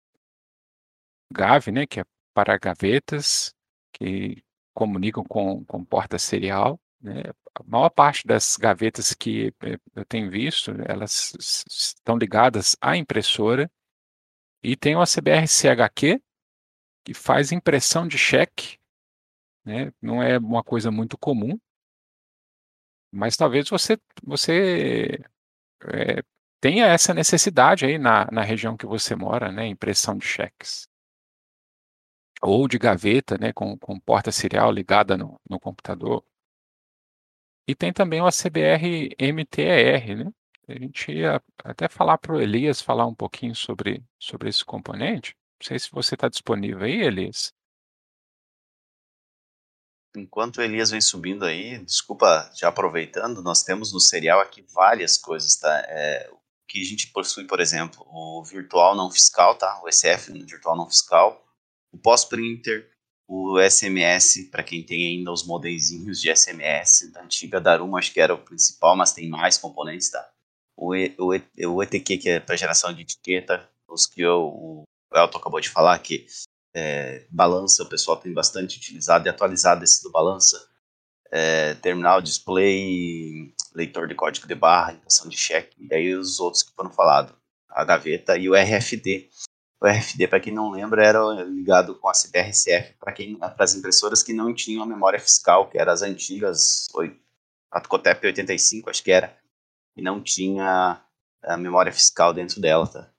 GAV, né, que é para gavetas, que comunicam com, com porta serial. Né? A maior parte das gavetas que eh, eu tenho visto, elas estão ligadas à impressora. E tem o ACBR CHQ, que faz impressão de cheque. Né? Não é uma coisa muito comum, mas talvez você, você é, tenha essa necessidade aí na, na região que você mora, né? impressão de cheques. Ou de gaveta, né? com, com porta serial ligada no, no computador. E tem também o ACBR MTER, né? A gente ia até falar para o Elias falar um pouquinho sobre, sobre esse componente. Não sei se você está disponível aí, Elias. Enquanto o Elias vem subindo aí, desculpa, já aproveitando, nós temos no serial aqui várias coisas, tá? É, o que a gente possui, por exemplo, o virtual não fiscal, tá? O SF virtual não fiscal, o pós-printer, o SMS, para quem tem ainda os modelzinhos de SMS da antiga Daruma, acho que era o principal, mas tem mais componentes, tá? O, o, o ETQ, que é para geração de etiqueta, os que eu, o Elton acabou de falar, que é, balança, o pessoal tem bastante utilizado e atualizado esse do balança. É, terminal display, leitor de código de barra, impressão de cheque, e aí os outros que foram falados, a gaveta e o RFD, o RFD, para quem não lembra, era ligado com a CBRCF para as impressoras que não tinham a memória fiscal, que eram as antigas, a Cotep 85, acho que era, e não tinha a memória fiscal dentro dela, tá?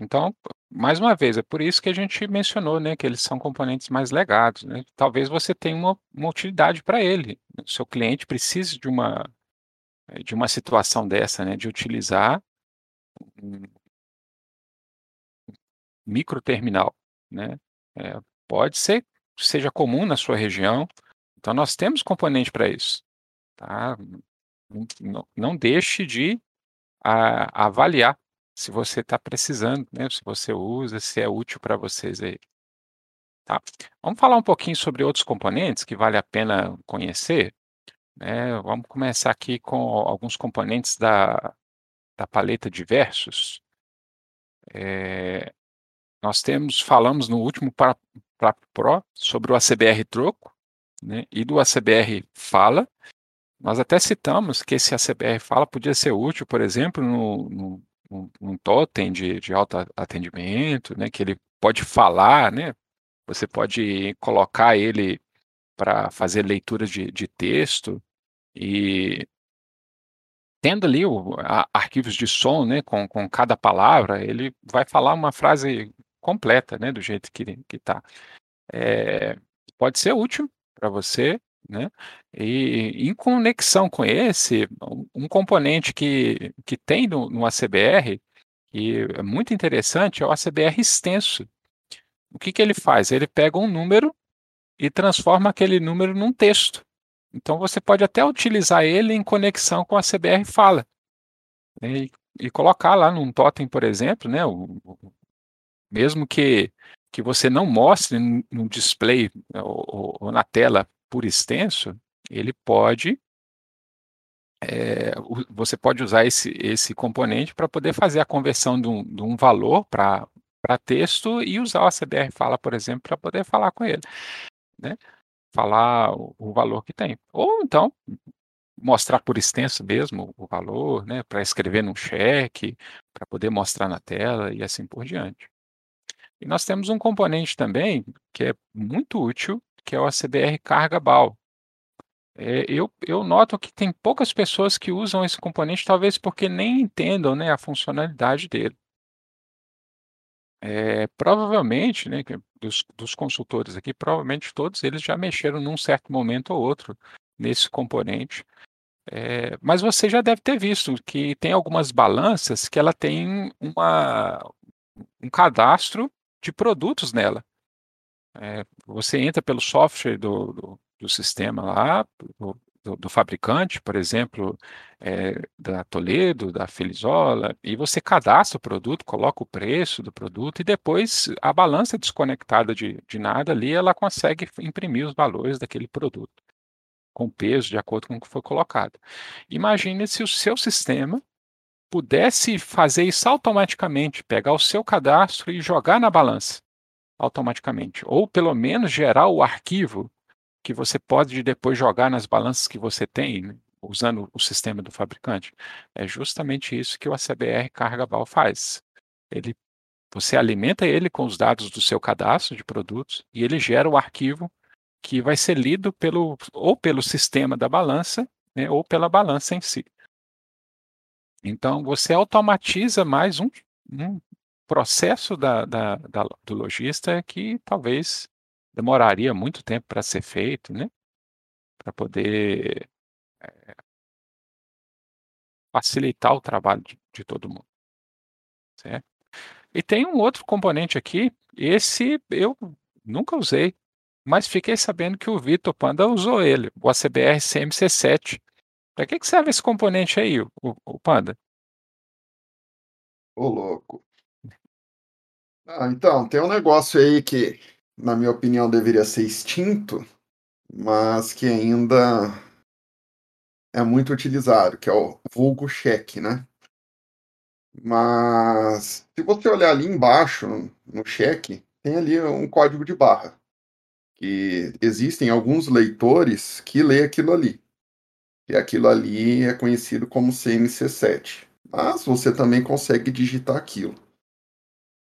Então, mais uma vez, é por isso que a gente mencionou, né, que eles são componentes mais legados, né? Talvez você tenha uma, uma utilidade para ele. O seu cliente precise de uma de uma situação dessa, né, de utilizar microterminal, né? É, pode ser seja comum na sua região, Então nós temos componente para isso. Tá? Não, não deixe de a, avaliar se você está precisando, né? se você usa, se é útil para vocês aí. Tá? Vamos falar um pouquinho sobre outros componentes que vale a pena conhecer. Né? Vamos começar aqui com alguns componentes da, da paleta de versos. É, nós temos, falamos no último para, Pro sobre o ACBR Troco né, e do ACBR Fala. Nós até citamos que esse ACBR Fala podia ser útil, por exemplo, no, no, num totem de, de alto atendimento, né, que ele pode falar, né, você pode colocar ele para fazer leitura de, de texto e tendo ali o, a, arquivos de som, né, com, com cada palavra, ele vai falar uma frase completa, né, do jeito que está. É, pode ser útil para você, né? E em conexão com esse, um componente que, que tem no, no ACBR, que é muito interessante, é o ACBR extenso. O que, que ele faz? Ele pega um número e transforma aquele número num texto. Então você pode até utilizar ele em conexão com a CBR Fala. Né? E, e colocar lá num totem, por exemplo, né, o, mesmo que, que você não mostre no display ou, ou na tela por extenso, ele pode é, você pode usar esse, esse componente para poder fazer a conversão de um, de um valor para texto e usar o CBR Fala, por exemplo, para poder falar com ele. Né? Falar o, o, valor que tem. Ou então, mostrar por extenso mesmo o valor, né? para escrever num cheque, para poder mostrar na tela e assim por diante. E nós temos um componente também que é muito útil, que é o ACBR Carga BAL. É, eu, eu noto que tem poucas pessoas que usam esse componente, talvez porque nem entendam né, a funcionalidade dele. É, provavelmente, né, dos, dos, consultores aqui, provavelmente todos eles já mexeram num certo momento ou outro nesse componente. É, mas você já deve ter visto que tem algumas balanças que ela tem uma, um cadastro de produtos nela. É, você entra pelo software do, do, do sistema lá, do, do, fabricante, por exemplo, é, da Toledo, da Felizola, e você cadastra o produto, coloca o preço do produto e depois a balança desconectada de, de nada ali, ela consegue imprimir os valores daquele produto com peso de acordo com o que foi colocado. Imagine se o seu sistema pudesse fazer isso automaticamente, pegar o seu cadastro e jogar na balança automaticamente, ou pelo menos gerar o arquivo que você pode depois jogar nas balanças que você tem, né, usando o sistema do fabricante. É justamente isso que o ACBR Carga Val faz. Ele, você alimenta ele com os dados do seu cadastro de produtos e ele gera o arquivo que vai ser lido pelo, ou pelo sistema da balança né, ou pela balança em si. Então, você automatiza mais um, um processo da, da, da, do lojista que talvez demoraria muito tempo para ser feito, né? Para poder é, facilitar o trabalho de, de todo mundo. Certo? E tem um outro componente aqui, esse eu nunca usei, mas fiquei sabendo que o Vitor Panda usou ele, o ACBR CMC7. Para que, que serve esse componente aí, o, o Panda? Ô, louco. Ah, então, tem um negócio aí que, na minha opinião, deveria ser extinto, mas que ainda é muito utilizado, que é o vulgo cheque, né? Mas se você olhar ali embaixo no cheque, tem ali um código de barra. Que existem alguns leitores que lê aquilo ali. E aquilo ali é conhecido como CMC7. Mas você também consegue digitar aquilo.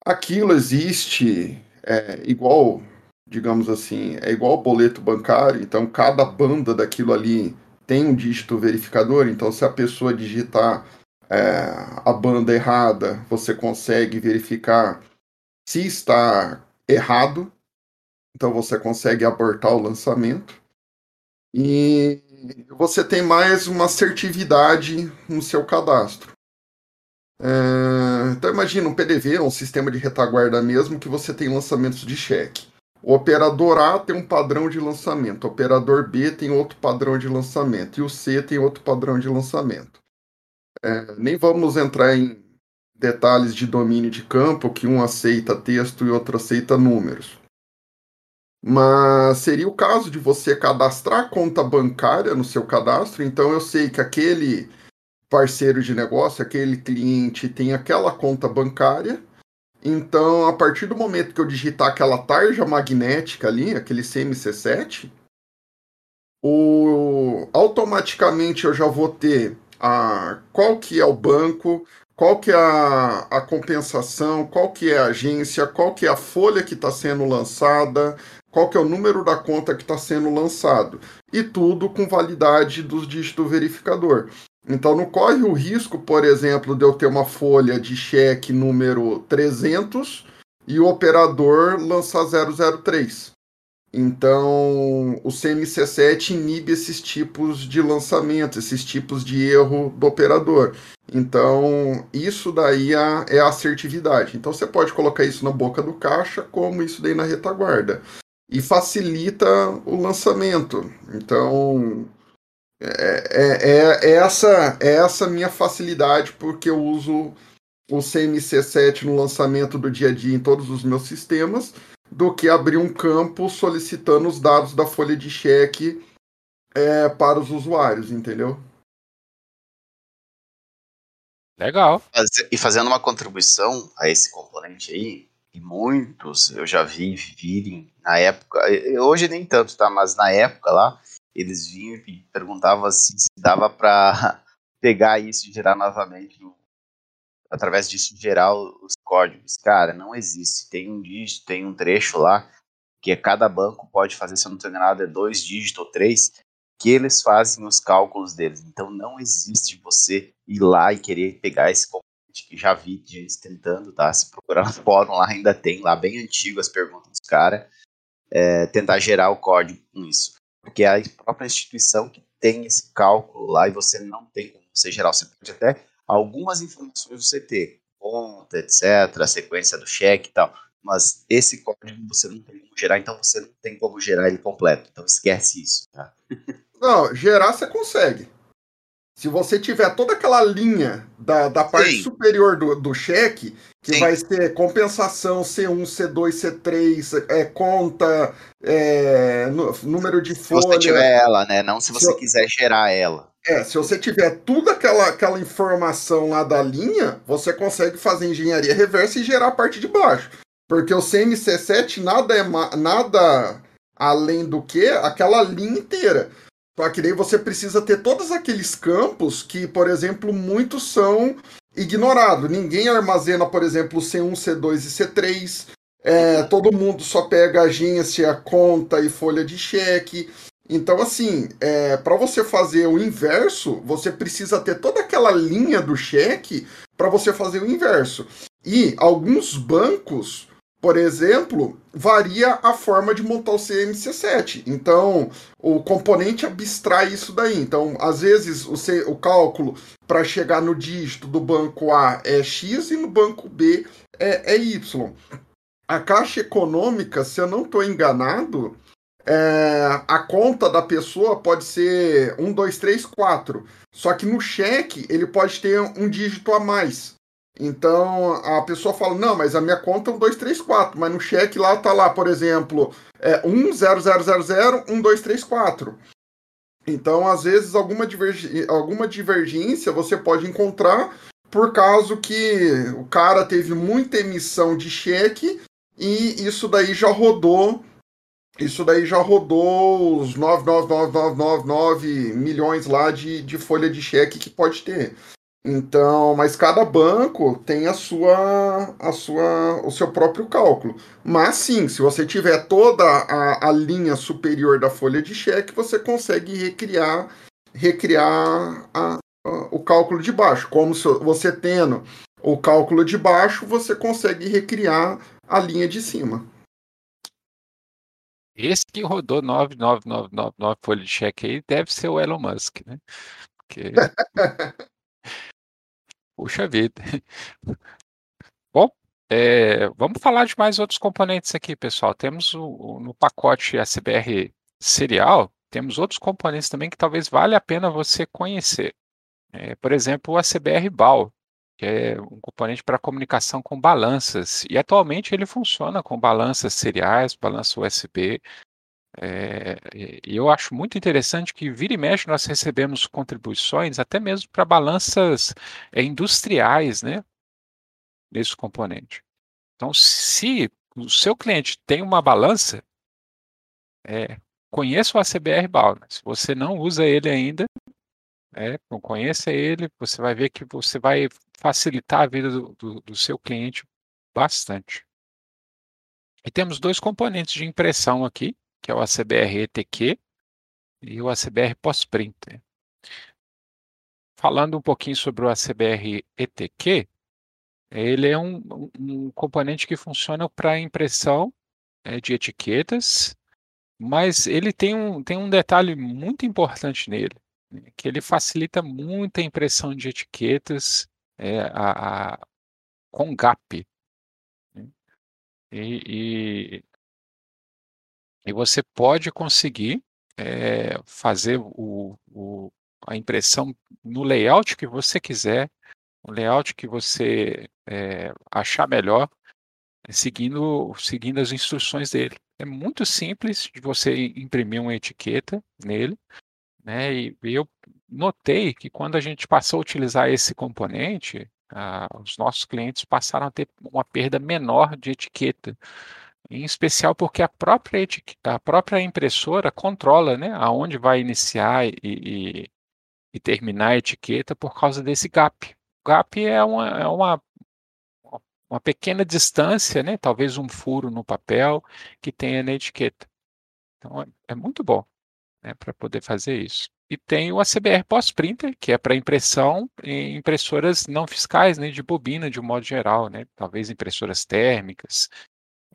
Aquilo existe é, igual, digamos assim, é igual boleto bancário, então cada banda daquilo ali tem um dígito verificador, então se a pessoa digitar é, a banda errada, você consegue verificar se está errado, então você consegue abortar o lançamento. E você tem mais uma assertividade no seu cadastro. É, então imagina um PDV, um sistema de retaguarda mesmo, que você tem lançamentos de cheque. o operador A tem um padrão de lançamento, o operador B tem outro padrão de lançamento e o C tem outro padrão de lançamento. É, nem vamos entrar em detalhes de domínio de campo, que um aceita texto e outro aceita números. Mas seria o caso de você cadastrar conta bancária no seu cadastro, então eu sei que aquele parceiro de negócio, aquele cliente tem aquela conta bancária. Então, a partir do momento que eu digitar aquela tarja magnética ali, aquele CMC7, o... automaticamente eu já vou ter a... qual que é o banco, qual que é a, a compensação, qual que é a agência, qual que é a folha que está sendo lançada, qual que é o número da conta que está sendo lançado. E tudo com validade dos dígitos verificador. Então não corre o risco, por exemplo, de eu ter uma folha de cheque número 300 e o operador lançar 003. Então, o CMC7 inibe esses tipos de lançamento, esses tipos de erro do operador. Então, isso daí é, é a assertividade. Então, você pode colocar isso na boca do caixa, como isso daí na retaguarda. E facilita o lançamento. Então, é, é, é, é essa, é essa minha facilidade, porque eu uso o CMC7 no lançamento do dia a dia em todos os meus sistemas do que abrir um campo solicitando os dados da folha de cheque é, para os usuários, entendeu? Legal. E fazendo uma contribuição a esse componente aí, e muitos eu já vi virem na época, hoje nem tanto, tá? Mas na época lá, eles vinham e perguntavam assim, se dava para pegar isso e gerar novamente através disso gerar os códigos. Cara, não existe. Tem um dígito, tem um trecho lá que cada banco pode fazer, se eu não estou enganado, é dois dígitos ou três, que eles fazem os cálculos deles. Então não existe você ir lá e querer pegar esse que já vi gente tentando, tá? Se procurar no fórum lá ainda tem, lá bem antigo as perguntas dos caras, é, tentar gerar o código com isso. Porque é a própria instituição que tem esse cálculo lá e você não tem como você gerar, você pode até algumas informações do CT, conta, etc., a sequência do cheque e tal, mas esse código você não tem como gerar, então você não tem como gerar ele completo. Então esquece isso. Tá? Não, gerar você consegue. Se você tiver toda aquela linha da, da parte Sim. superior do, do cheque, que Sim. vai ser compensação C1, C2, C3, é, conta, é, número de folha. Se você tiver ela, né? Não se você se quiser gerar ela. É, se você tiver tudo aquela, aquela informação lá da linha, você consegue fazer engenharia reversa e gerar a parte de baixo. Porque o CMC7 nada é nada além do que aquela linha inteira. Só que daí você precisa ter todos aqueles campos que, por exemplo, muitos são ignorados. Ninguém armazena, por exemplo, C1, C2 e C3. É, todo mundo só pega agência, conta e folha de cheque. Então, assim, é, para você fazer o inverso, você precisa ter toda aquela linha do cheque para você fazer o inverso. E alguns bancos, por exemplo, varia a forma de montar o CMC7. Então, o componente abstrai isso daí. Então, às vezes, o, C, o cálculo para chegar no dígito do banco A é X e no banco B é, é Y. A Caixa Econômica, se eu não estou enganado, é, a conta da pessoa pode ser 1, 2, 3, 4. Só que no cheque ele pode ter um dígito a mais. Então a pessoa fala: não, mas a minha conta é 1, 2, 3, 4. Mas no cheque lá tá lá, por exemplo, é 1, 0, 0, 0, 0, 1, 2, 3, 4. Então, às vezes, alguma, diverg... alguma divergência você pode encontrar por causa que o cara teve muita emissão de cheque e isso daí já rodou isso daí já rodou os 99999 milhões lá de, de folha de cheque que pode ter. Então, mas cada banco tem a sua, a sua, o seu próprio cálculo. Mas sim, se você tiver toda a, a linha superior da folha de cheque, você consegue recriar, recriar a, a, o cálculo de baixo. Como se você tendo o cálculo de baixo, você consegue recriar a linha de cima. Esse que rodou 99999 folha de cheque aí deve ser o Elon Musk, né? Porque... Puxa vida. Bom, é, vamos falar de mais outros componentes aqui, pessoal. Temos o, no pacote ACBR serial, temos outros componentes também que talvez valha a pena você conhecer. É, por exemplo, o ACBR BAL, que é um componente para comunicação com balanças. E atualmente ele funciona com balanças seriais, balança USB. É, eu acho muito interessante que vira e mexe nós recebemos contribuições até mesmo para balanças é, industriais, né? Nesse componente. Então, se o seu cliente tem uma balança, é, conheça o ACBR BAL. Né? Se você não usa ele ainda, é, conheça ele, você vai ver que você vai facilitar a vida do, do, do seu cliente bastante. E temos dois componentes de impressão aqui, que é o ACBR ETQ e o ACBR Pós-Printer. Falando um pouquinho sobre o ACBR ETQ, ele é um, um componente que funciona para impressão é, de etiquetas, mas ele tem um, tem um detalhe muito importante nele, né, que ele facilita muito a impressão de etiquetas é, a, a, com GAP. Né? E, e, e, você pode conseguir é, fazer o, o, a impressão no layout que você quiser, o layout que você é, achar melhor, seguindo, seguindo as instruções dele. É muito simples de você imprimir uma etiqueta nele, né? E, eu notei que quando a gente passou a utilizar esse componente, ah, os nossos clientes passaram a ter uma perda menor de etiqueta, em especial porque a própria, a própria impressora controla né, aonde vai iniciar e, e, e terminar a etiqueta por causa desse gap. O gap é uma, é uma, uma pequena distância, né, talvez um furo no papel que tenha na etiqueta. Então é, é muito bom né, para poder fazer isso. E tem o ACBR pós-printer, que é para impressão em impressoras não fiscais, né, de bobina de um modo geral, né, talvez impressoras térmicas,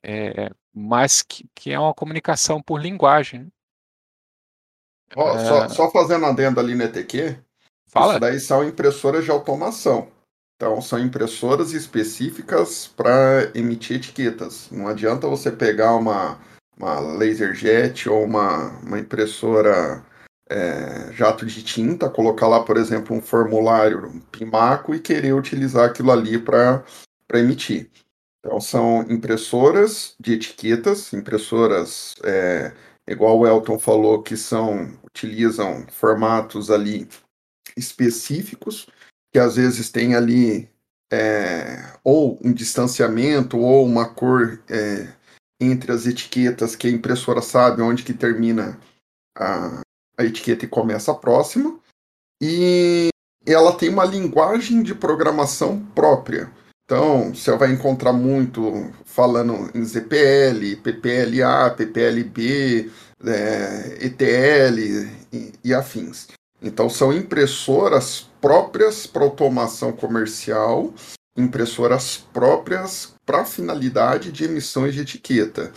é, mas que, que, é uma comunicação por linguagem. Né. Oh, é... só, só, fazendo adendo ali no ETQ, Fala. isso daí são impressoras de automação. Então, são impressoras específicas para emitir etiquetas. Não adianta você pegar uma, uma LaserJet ou uma, uma impressora é, jato de tinta, colocar lá, por exemplo, um formulário um Pimaco e querer utilizar aquilo ali para emitir. Então, são impressoras de etiquetas, impressoras, é, igual o Elton falou, que são utilizam formatos ali específicos, que às vezes tem ali é, ou um distanciamento ou uma cor é, entre as etiquetas que a impressora sabe onde que termina a, a etiqueta e começa a próxima. E ela tem uma linguagem de programação própria. Então, você vai encontrar muito falando em ZPL, PPLA, PPLB, é, ETL e, e afins. Então, são impressoras próprias para automação comercial, impressoras próprias para finalidade de emissões de etiqueta.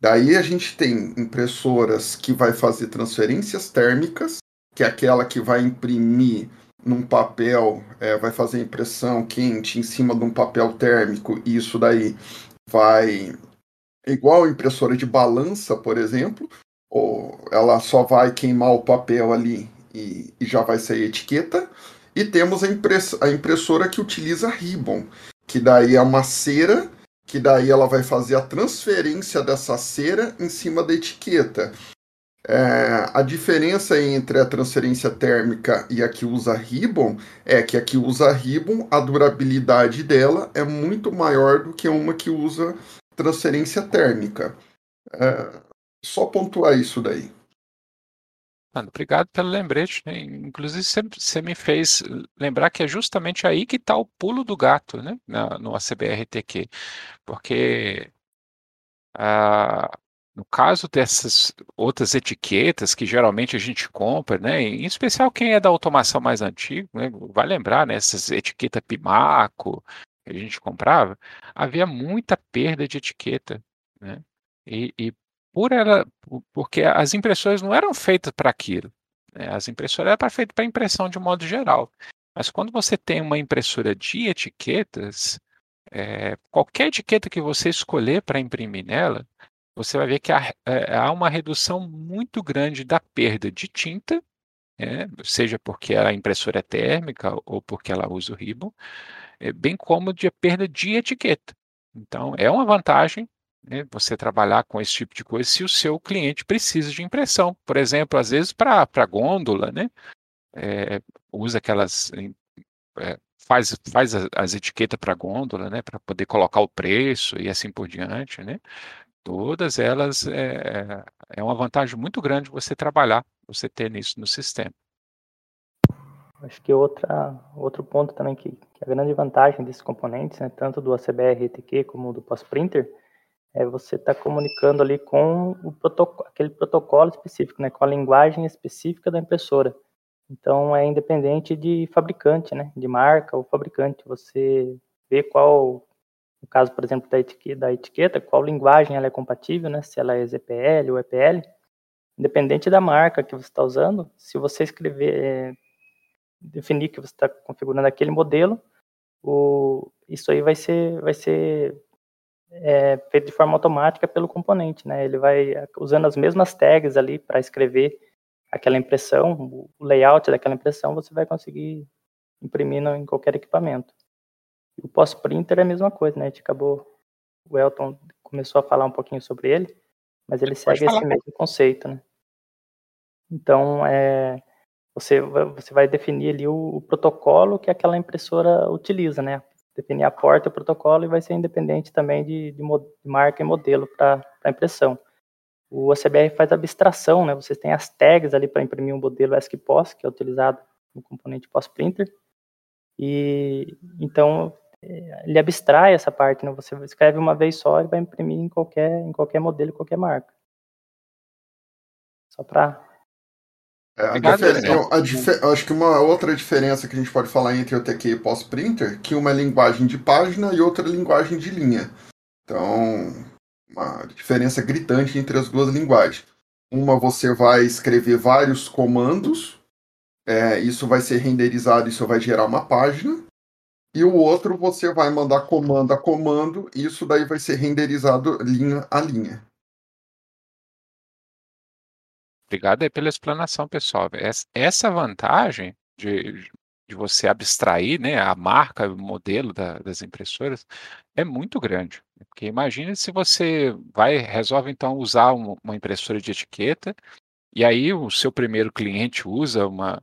Daí a gente tem impressoras que vai fazer transferências térmicas, que é aquela que vai imprimir num papel, é, vai fazer impressão quente em cima de um papel térmico, e isso daí vai igual impressora de balança, por exemplo, ou ela só vai queimar o papel ali e, e já vai sair etiqueta. E temos a, impress a impressora que utiliza ribbon, que daí é uma cera que daí ela vai fazer a transferência dessa cera em cima da etiqueta. É, a diferença entre a transferência térmica e a que usa ribbon é que a que usa ribbon, a durabilidade dela é muito maior do que uma que usa transferência térmica. É, só pontuar isso daí. Obrigado pelo lembrete. Né? Inclusive, você me fez lembrar que é justamente aí que está o pulo do gato né? Na, no ACBRTQ. Porque ah, no caso dessas outras etiquetas que geralmente a gente compra, né? em especial quem é da automação mais antiga, né? vai lembrar, né? essas etiquetas Pimaco que a gente comprava, havia muita perda de etiqueta. Né? E, e por ela, porque as impressoras não eram feitas para aquilo. Né? As impressoras eram feitas para impressão de modo geral. Mas quando você tem uma impressora de etiquetas, é, qualquer etiqueta que você escolher para imprimir nela, você vai ver que há, é, há, uma redução muito grande da perda de tinta, é, seja porque a impressora é térmica ou porque ela usa o ribbon, é, bem como de perda de etiqueta. Então, é uma vantagem né, você trabalhar com esse tipo de coisa se o seu cliente precisa de impressão. Por exemplo, às vezes para gôndola, né, é, usa aquelas. É, faz, faz as, as etiquetas para gôndola, né, para poder colocar o preço e assim por diante, né? Todas elas é, é uma vantagem muito grande você trabalhar, você ter isso no sistema. Acho que outra, outro ponto também que, que a grande vantagem desses componentes, né, tanto do ACBR ETQ como do PostPrinter, é você estar tá comunicando ali com o protocolo, aquele protocolo específico, né, com a linguagem específica da impressora. Então é independente de fabricante, né, de marca ou fabricante. Você vê qual, no caso, por exemplo, da etiqueta, da etiqueta qual linguagem ela é compatível, né, se ela é ZPL ou EPL. Independente da marca que você está usando, se você escrever, é, definir que você está configurando aquele modelo, o, isso aí vai ser, vai ser é, feito de forma automática pelo componente, né? Ele vai usando as mesmas tags ali para escrever aquela impressão, o layout daquela impressão, você vai conseguir imprimir em qualquer equipamento. E o pós-printer é a mesma coisa, né? A gente acabou, o Elton começou a falar um pouquinho sobre ele, mas ele segue esse mesmo conceito, né? Então, é, você, você vai definir ali o, o, protocolo que aquela impressora utiliza, né? Definir a porta e o protocolo e vai ser independente também de, de, de marca e modelo para a impressão. O ACBR faz abstração, né? Vocês têm as tags ali para imprimir um modelo ASCII-POS, que é utilizado no componente POS-Printer. E então ele abstrai essa parte, né? Você escreve uma vez só e vai imprimir em qualquer em qualquer modelo, qualquer marca. Só para é, a a dif acho que uma outra diferença que a gente pode falar entre o TQ e pós-printer, que uma é linguagem de página e outra é linguagem de linha. Então, uma diferença gritante entre as duas linguagens. Uma você vai escrever vários comandos, é, isso vai ser renderizado, isso vai gerar uma página. E o outro você vai mandar comando a comando, e isso daí vai ser renderizado linha a linha. Obrigado aí pela explanação, pessoal. Essa vantagem de, de você abstrair né, a marca, o modelo da, das impressoras é muito grande. Porque imagine se você vai resolve então usar uma impressora de etiqueta e aí o seu primeiro cliente usa uma,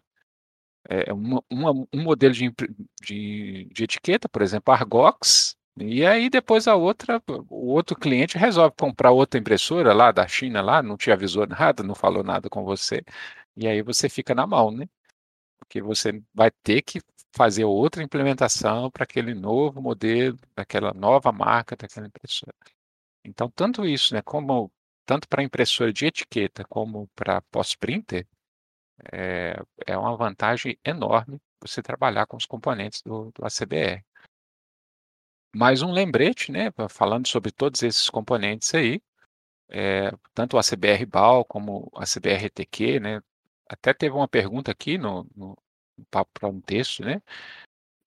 é, uma, uma um modelo de, de, de, etiqueta, por exemplo, Argox, e aí depois a outra, o outro cliente resolve comprar outra impressora lá da China, lá, não te avisou nada, não falou nada com você, e aí você fica na mão, né? Porque você vai ter que fazer outra implementação para aquele novo modelo, daquela nova marca daquela impressora. Então, tanto isso, né, como tanto para impressora de etiqueta como para pós-printer, é, é uma vantagem enorme você trabalhar com os componentes do, do ACBR mais um lembrete, né, falando sobre todos esses componentes aí, é, tanto o ACBR BAL como o ACBR ETQ, né, até teve uma pergunta aqui no, no, no papo para um texto, né,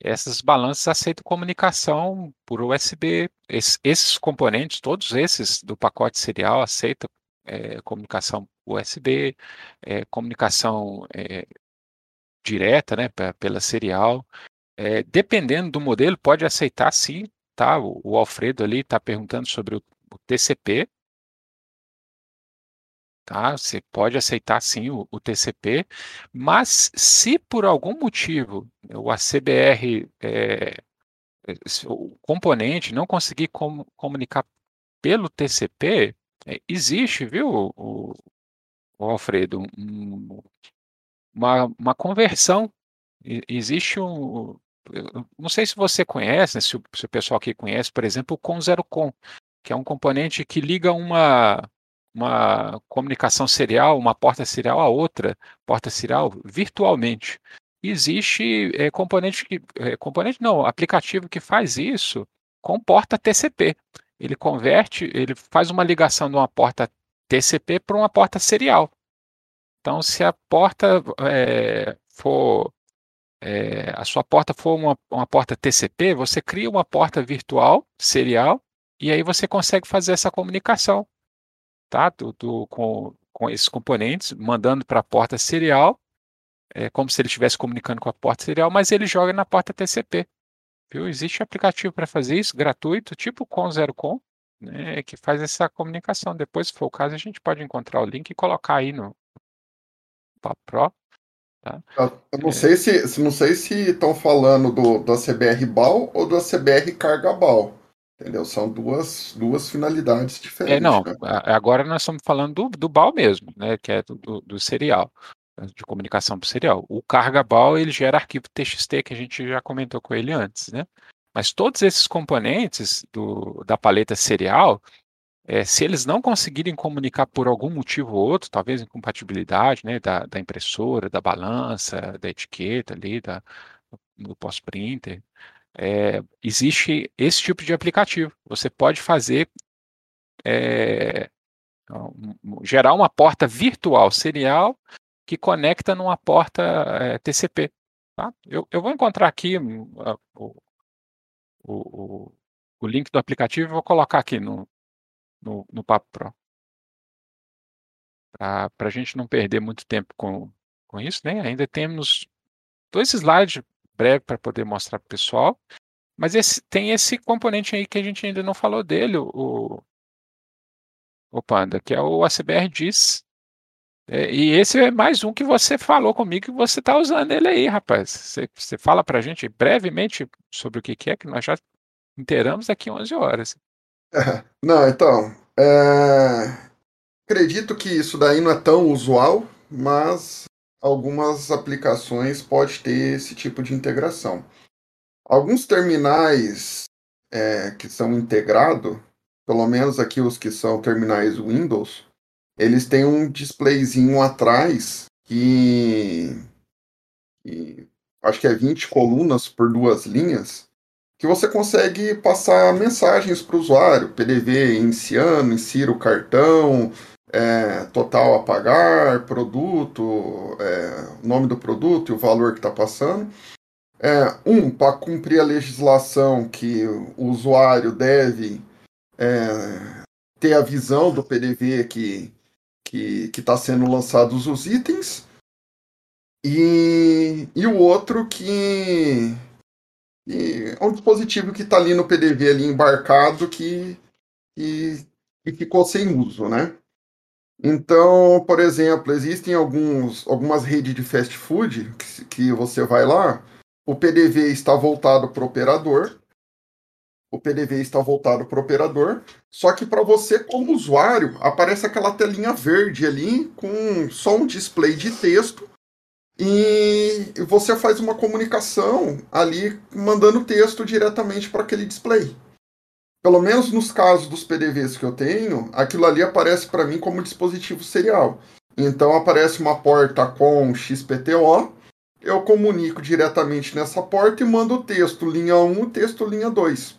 essas balanças aceitam comunicação por USB, es, esses componentes, todos esses do pacote serial aceitam é, comunicação USB, é, comunicação é, direta, né, pela serial, dependendo do modelo, pode aceitar sim tá? O, o Alfredo ali está perguntando sobre o, o, TCP. Tá? Você pode aceitar sim o, o TCP, mas se por algum motivo o ACBR, o componente não conseguir com, comunicar pelo TCP, é, existe, viu, o, o Alfredo, um, uma, uma conversão. Existe um, não sei se você conhece, né, se, o, se, o, pessoal aqui conhece, por exemplo, o COM0COM, que é um componente que liga uma, uma comunicação serial, uma porta serial a outra porta serial virtualmente. Existe é, componente que é, componente não, aplicativo que faz isso com porta TCP. Ele converte, ele faz uma ligação de uma porta TCP para uma porta serial. Então, se a porta é, for é, a sua porta for uma, uma porta TCP, você cria uma porta virtual, serial, e aí você consegue fazer essa comunicação tá? do, do com, com esses componentes, mandando para a porta serial, é como se ele estivesse comunicando com a porta serial, mas ele joga na porta TCP. Viu? Existe aplicativo para fazer isso, gratuito, tipo Com Zero Com, né, que faz essa comunicação. Depois, se for o caso, a gente pode encontrar o link e colocar aí no Papo Pro. Tá? Eu não é... sei se não sei se estão falando do, do ACBR BAL ou do ACBR Carga BAL. Entendeu? São duas, duas finalidades diferentes. É, não, né? agora nós estamos falando do, do BAL mesmo, né? Que é do, do, do serial, de comunicação por serial. O carga BAL ele gera arquivo TXT, que a gente já comentou com ele antes, né? Mas todos esses componentes do, da paleta serial, é, se eles não conseguirem comunicar por algum motivo ou outro, talvez incompatibilidade né, da, da impressora, da balança, da etiqueta ali, da, do pós-printer, é, existe esse tipo de aplicativo. Você pode fazer é, gerar uma porta virtual serial que conecta numa porta é, TCP. Tá? Eu, eu, vou encontrar aqui hum, o, o, o, link do aplicativo e vou colocar aqui no, no, no Papo Pro. Para a gente não perder muito tempo com, com isso, né? Ainda temos dois slides breve para poder mostrar para o pessoal. Mas esse, tem esse componente aí que a gente ainda não falou dele, o, o Panda, que é o ACBR DIS. É, e esse é mais um que você falou comigo que você está usando ele aí, rapaz. Você, fala para a gente brevemente sobre o que, que é, que nós já inteiramos daqui 11 horas. É, não, então, é... acredito que isso daí não é tão usual, mas algumas aplicações pode ter esse tipo de integração. Alguns terminais é, que são integrados, pelo menos aqui os que são terminais Windows, eles têm um displayzinho atrás que, que acho que é 20 colunas por duas linhas, que você consegue passar mensagens para o usuário, PDV iniciando, insira o cartão, é, total a pagar, produto, é, nome do produto e o valor que está passando. É, um, para cumprir a legislação que o usuário deve é, ter a visão do PDV que que está sendo lançados os itens. E, e o outro que, que é um dispositivo que está ali no PDV ali embarcado que, que, que ficou sem uso, né? Então, por exemplo, existem alguns, algumas redes de fast food que, que você vai lá, o PDV está voltado para o operador, o PDV está voltado para o operador, só que para você como usuário aparece aquela telinha verde ali com só um display de texto e você faz uma comunicação ali mandando texto diretamente para aquele display pelo menos nos casos dos PDVs que eu tenho, aquilo ali aparece para mim como dispositivo serial. Então aparece uma porta com XPTO, eu comunico diretamente nessa porta e mando o texto linha 1, texto linha 2.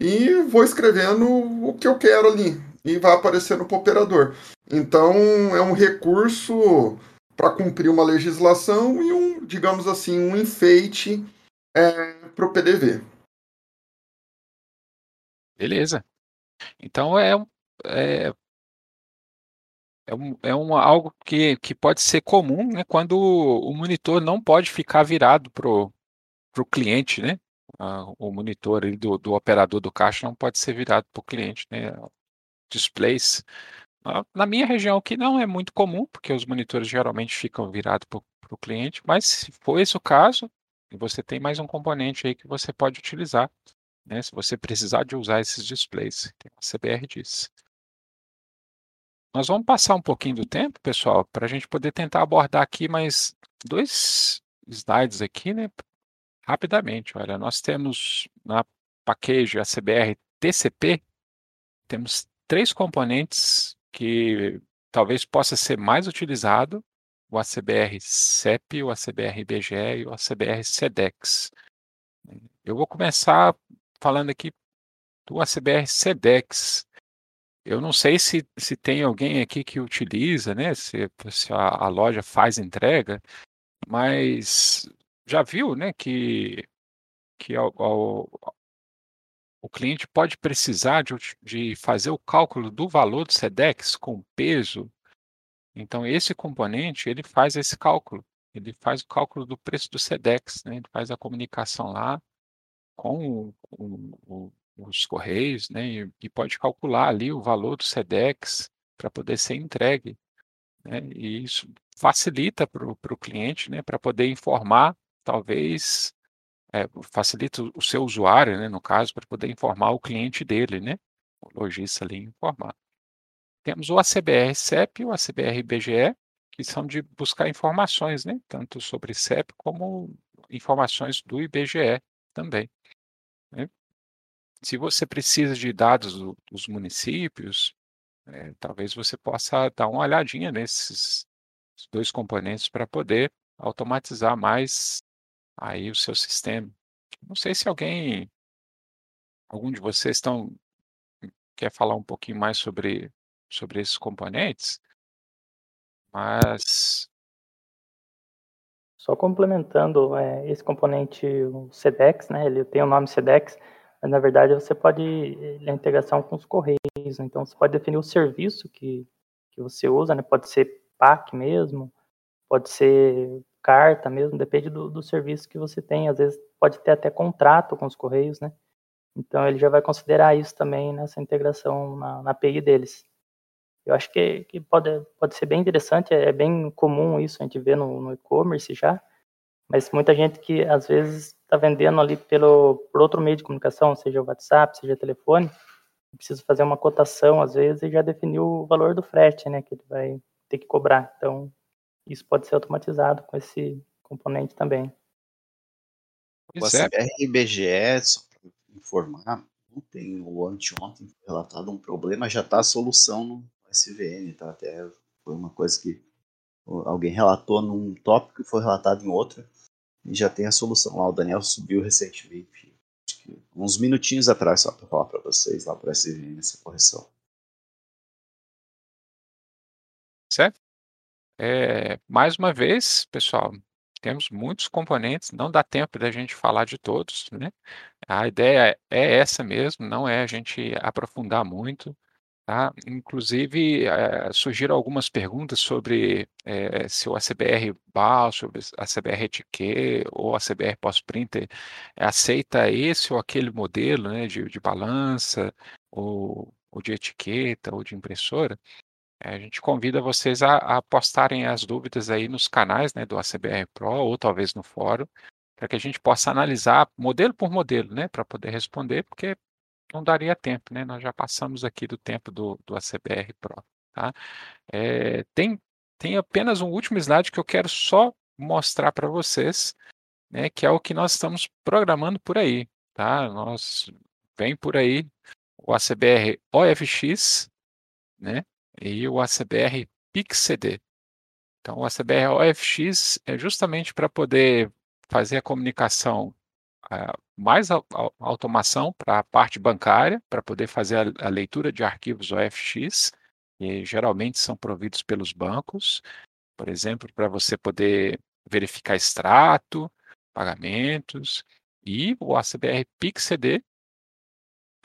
E vou escrevendo o que eu quero ali e vai aparecendo para o operador. Então é um recurso para cumprir uma legislação e um, digamos assim, um enfeite é, para o PDV. Beleza. Então é, é, é, um, é um, algo que, que pode ser comum né, quando o monitor não pode ficar virado para o cliente, né? O monitor do, do operador do caixa não pode ser virado para o cliente, né? Displays. Na minha região aqui não é muito comum, porque os monitores geralmente ficam virados para o cliente, mas se for esse o caso, você tem mais um componente aí que você pode utilizar né, se você precisar de usar esses displays. A CBR diz. Nós vamos passar um pouquinho do tempo, pessoal, para a gente poder tentar abordar aqui mais dois slides aqui, né? Rapidamente, olha, nós temos na package ACBR TCP, temos três componentes que talvez possa ser mais utilizado, o ACBR CEP, o ACBR BGE e o ACBR SEDEX. Eu vou começar falando aqui do ACBR SEDEX. Eu não sei se, se tem alguém aqui que utiliza, né? Se, se a, a, loja faz entrega, mas já viu, né, que, que ao, ao, o cliente pode precisar de, de fazer o cálculo do valor do SEDEX com peso. Então, esse componente, ele faz esse cálculo. Ele faz o cálculo do preço do SEDEX, né? ele faz a comunicação lá com o, os correios, né? E, e, pode calcular ali o valor do SEDEX para poder ser entregue. Né? E isso facilita para o cliente, né? para poder informar, talvez, é, facilita o seu usuário, né, no caso, para poder informar o cliente dele, né, o lojista ali informar. Temos o ACBR CEP e o ACBR BGE, que são de buscar informações, né, tanto sobre CEP como informações do IBGE também. Né. Se você precisa de dados do, dos municípios, é, talvez você possa dar uma olhadinha nesses dois componentes para poder automatizar mais aí o seu sistema. Não sei se alguém, algum de vocês estão quer falar um pouquinho mais sobre sobre esses componentes, mas só complementando é, esse componente o SEDEX, né? Ele tem o nome SEDEX, mas na verdade você pode ele é a integração com os correios, né? então você pode definir o serviço que que você usa, né? Pode ser PAC mesmo, pode ser carta mesmo, depende do, do serviço que você tem. Às vezes pode ter até contrato com os Correios, né? Então ele já vai considerar isso também nessa integração na, na API deles. Eu acho que, que pode, pode ser bem interessante, é, é bem comum isso, a gente vê no, no e-commerce já, mas muita gente que às vezes está vendendo ali pelo, por outro meio de comunicação, seja o WhatsApp, seja o telefone, precisa fazer uma cotação às vezes e já definiu o valor do frete, né, que ele vai ter que cobrar. Então, isso pode ser automatizado com esse componente também. O ACBR só para informar, ontem ou anteontem foi relatado um problema, já está a solução no SVN, tá? Até foi uma coisa que alguém relatou num tópico e foi relatado em outra, e já tem a solução lá. O Daniel subiu recentemente, uns minutinhos atrás, só para falar para vocês lá para SVN essa correção. Certo? É, mais uma vez, pessoal, temos muitos componentes, não dá tempo da gente falar de todos, né? A ideia é essa mesmo, não é a gente aprofundar muito, tá? Inclusive, é, surgiram algumas perguntas sobre é, se o ACBR BAL, sobre a CBR Etiquet ou a CBR Pós-Printer aceita esse ou aquele modelo né, de, de balança, ou, ou de etiqueta, ou de impressora. É, a gente convida vocês a, a postarem as dúvidas aí nos canais né, do ACBR Pro ou talvez no fórum, para que a gente possa analisar modelo por modelo, né, para poder responder, porque não daria tempo, né? Nós já passamos aqui do tempo do, do ACBR Pro. Tá? É, tem, tem apenas um último slide que eu quero só mostrar para vocês, né, que é o que nós estamos programando por aí. Tá? Nós vem por aí o ACBR OFX, né? E o ACBR PIC-CD. Então, o ACBR OFX é justamente para poder fazer a comunicação uh, mais a, a, automação para a parte bancária, para poder fazer a, a, leitura de arquivos OFX, que geralmente são providos pelos bancos, por exemplo, para você poder verificar extrato, pagamentos, e o ACBR PIC-CD,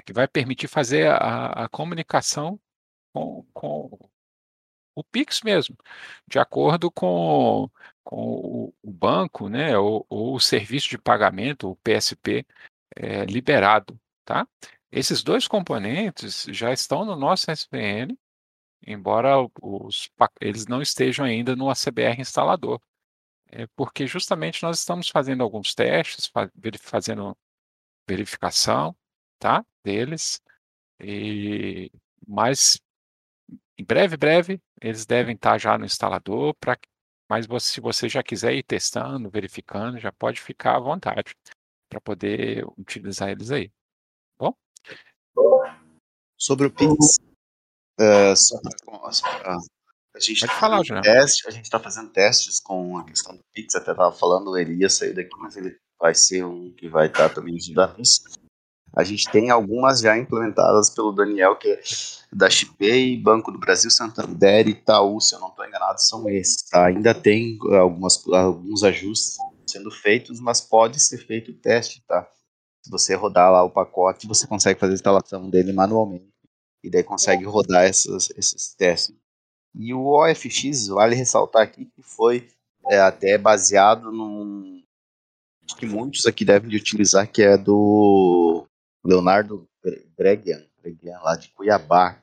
que vai permitir fazer a, a comunicação com, com o Pix mesmo, de acordo com, com o banco, né, ou, ou o serviço de pagamento, o PSP, é, liberado, tá? Esses dois componentes já estão no nosso SVN, embora os, eles não estejam ainda no ACBR instalador, é porque justamente nós estamos fazendo alguns testes, fazendo verificação, tá, deles, e mas em breve, breve, eles devem estar já no instalador, pra, mas você, se você já quiser ir testando, verificando, já pode ficar à vontade para poder utilizar eles aí. Bom? Sobre o Pix, uh, só pra, a gente Pode tá falar, já. Teste, a gente está fazendo testes com a questão do Pix, até estava falando, o Elias saiu daqui, mas ele vai ser um que vai estar tá também ajudando nisso. A gente tem algumas já implementadas pelo Daniel, que é da XP, Banco do Brasil, Santander e Itaú, se eu não estou enganado, são esses. Tá? Ainda tem algumas, alguns ajustes sendo feitos, mas pode ser feito o teste, tá? Se você rodar lá o pacote, você consegue fazer a instalação dele manualmente e daí consegue rodar essas, esses testes. E o OFX, vale ressaltar aqui que foi é, até baseado num que muitos aqui devem de utilizar, que é do Leonardo Bregian, Bregian lá de Cuiabá.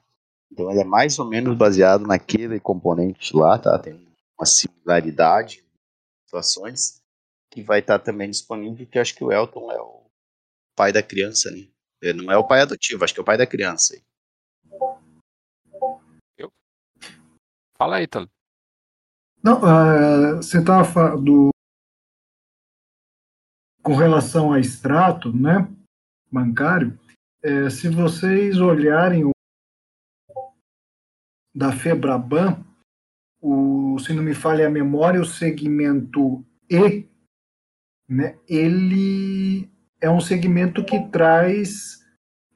Então ele é mais ou menos baseado naquele componente lá, tá? Tem uma similaridade, situações, que vai estar também disponível, que acho que o Elton é o pai da criança, né? Ele não é o pai adotivo, acho que é o pai da criança. Eu? Fala aí, Talo. Não, uh, você estava falando com relação a extrato, né, bancário, é, se vocês olharem o da Febraban, o, se não me falha a memória, o segmento E, né, ele é um segmento que traz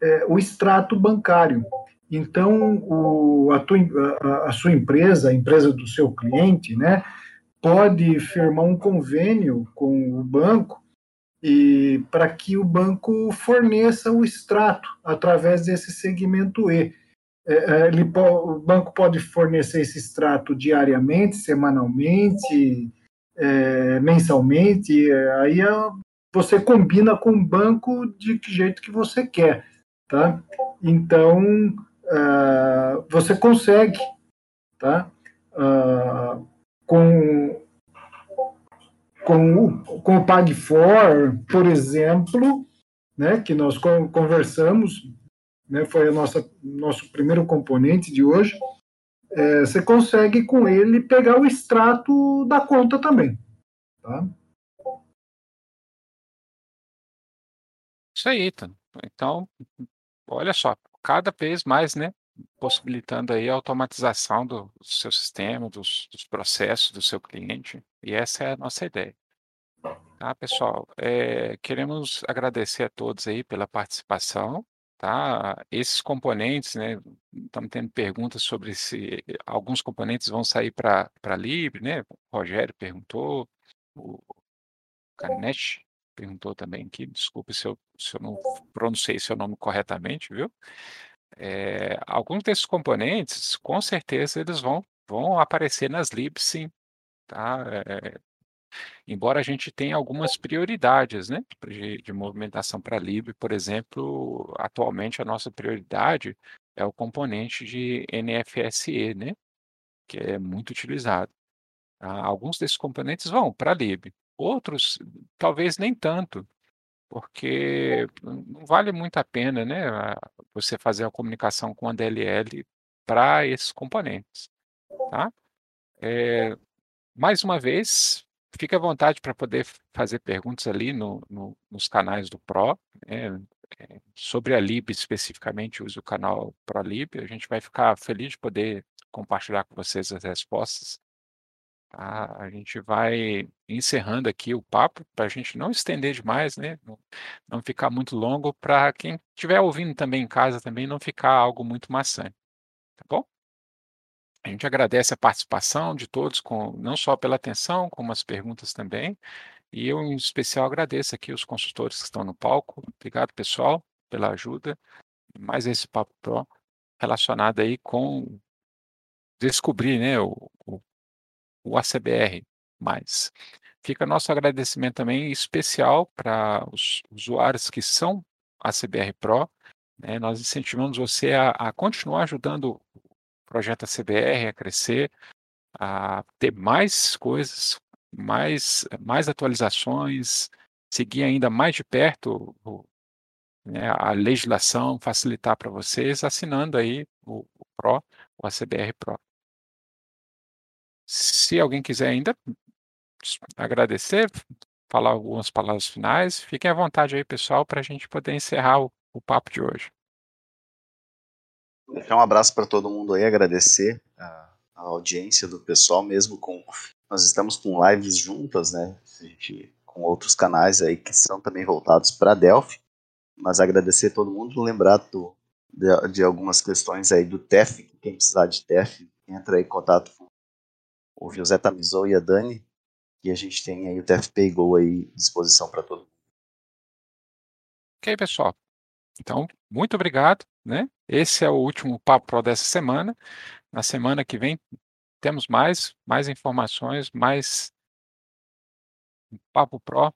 é, o extrato bancário. Então, o, a, tua, a, a, sua empresa, a empresa do seu cliente, né, pode firmar um convênio com o banco e para que o banco forneça o extrato através desse segmento E. É, é, ele, o banco pode fornecer esse extrato diariamente, semanalmente, é, mensalmente, aí você combina com o banco de que jeito que você quer, tá? Então, você consegue, tá? Uh, com com o, com o PagFor, por exemplo, né, que nós conversamos, né, foi o nosso primeiro componente de hoje, é, você consegue com ele pegar o extrato da conta também. Tá? Isso aí, então, olha só, cada vez mais, né, possibilitando aí a automatização do, do seu sistema, dos, dos, processos do seu cliente, e essa é a nossa ideia. Tá, pessoal? É, queremos agradecer a todos aí pela participação, tá? Esses componentes, né, estamos tendo perguntas sobre se alguns componentes vão sair para Libre, né? O Rogério perguntou, o Canetti perguntou também aqui, desculpe se eu, se eu não pronunciei seu nome corretamente, viu? É, alguns desses componentes, com certeza, eles vão, vão aparecer nas libs, sim. Tá? É, embora a gente tenha algumas prioridades né, de, de movimentação para lib, por exemplo, atualmente a nossa prioridade é o componente de NFSE, né, que é muito utilizado. Tá? Alguns desses componentes vão para lib, outros talvez nem tanto, porque não vale muito a pena, né, você fazer a comunicação com a DLL para esses componentes, tá? É, mais uma vez, fique à vontade para poder fazer perguntas ali no, no, nos canais do Pro, né, é, sobre a Lib especificamente, use o canal ProLib, a gente vai ficar feliz de poder compartilhar com vocês as respostas. A gente vai encerrando aqui o papo, para a gente não estender demais, né? Não, não ficar muito longo, para quem estiver ouvindo também em casa também não ficar algo muito maçante. Tá bom? A gente agradece a participação de todos, com, não só pela atenção, como as perguntas também. E eu, em especial, agradeço aqui os consultores que estão no palco. Obrigado, pessoal, pela ajuda. Mais esse Papo Pro relacionado aí com descobrir né, o, o o ACBR. Fica nosso agradecimento também especial para os usuários que são ACBR Pro. Né? Nós incentivamos você a, a continuar ajudando o projeto ACBR a crescer, a ter mais coisas, mais, mais atualizações, seguir ainda mais de perto o, né, a legislação, facilitar para vocês, assinando aí o, o Pro, o ACBR Pro. Se alguém quiser ainda agradecer, falar algumas palavras finais, fiquem à vontade aí, pessoal, para a gente poder encerrar o, o papo de hoje. Deixar um abraço para todo mundo aí, agradecer a, a, audiência do pessoal, mesmo com. Nós estamos com lives juntas, né? Gente, com outros canais aí que são também voltados para Delphi. Mas agradecer todo mundo, lembrar do, de, de, algumas questões aí do TEF, quem precisar de TEF, entra em contato com o José Tamizou e a Dani, que a gente tem aí o TFP Go aí à disposição para todo mundo. Ok, pessoal. Então, muito obrigado, né? Esse é o último Papo Pro dessa semana. Na semana que vem temos mais, mais informações, mais Papo Pro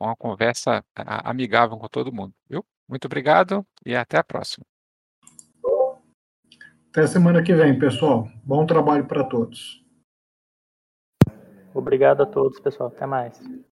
uma conversa amigável com todo mundo, viu? Muito obrigado e até a próxima. Até semana que vem, pessoal. Bom trabalho para todos. Obrigado a todos, pessoal. Até mais.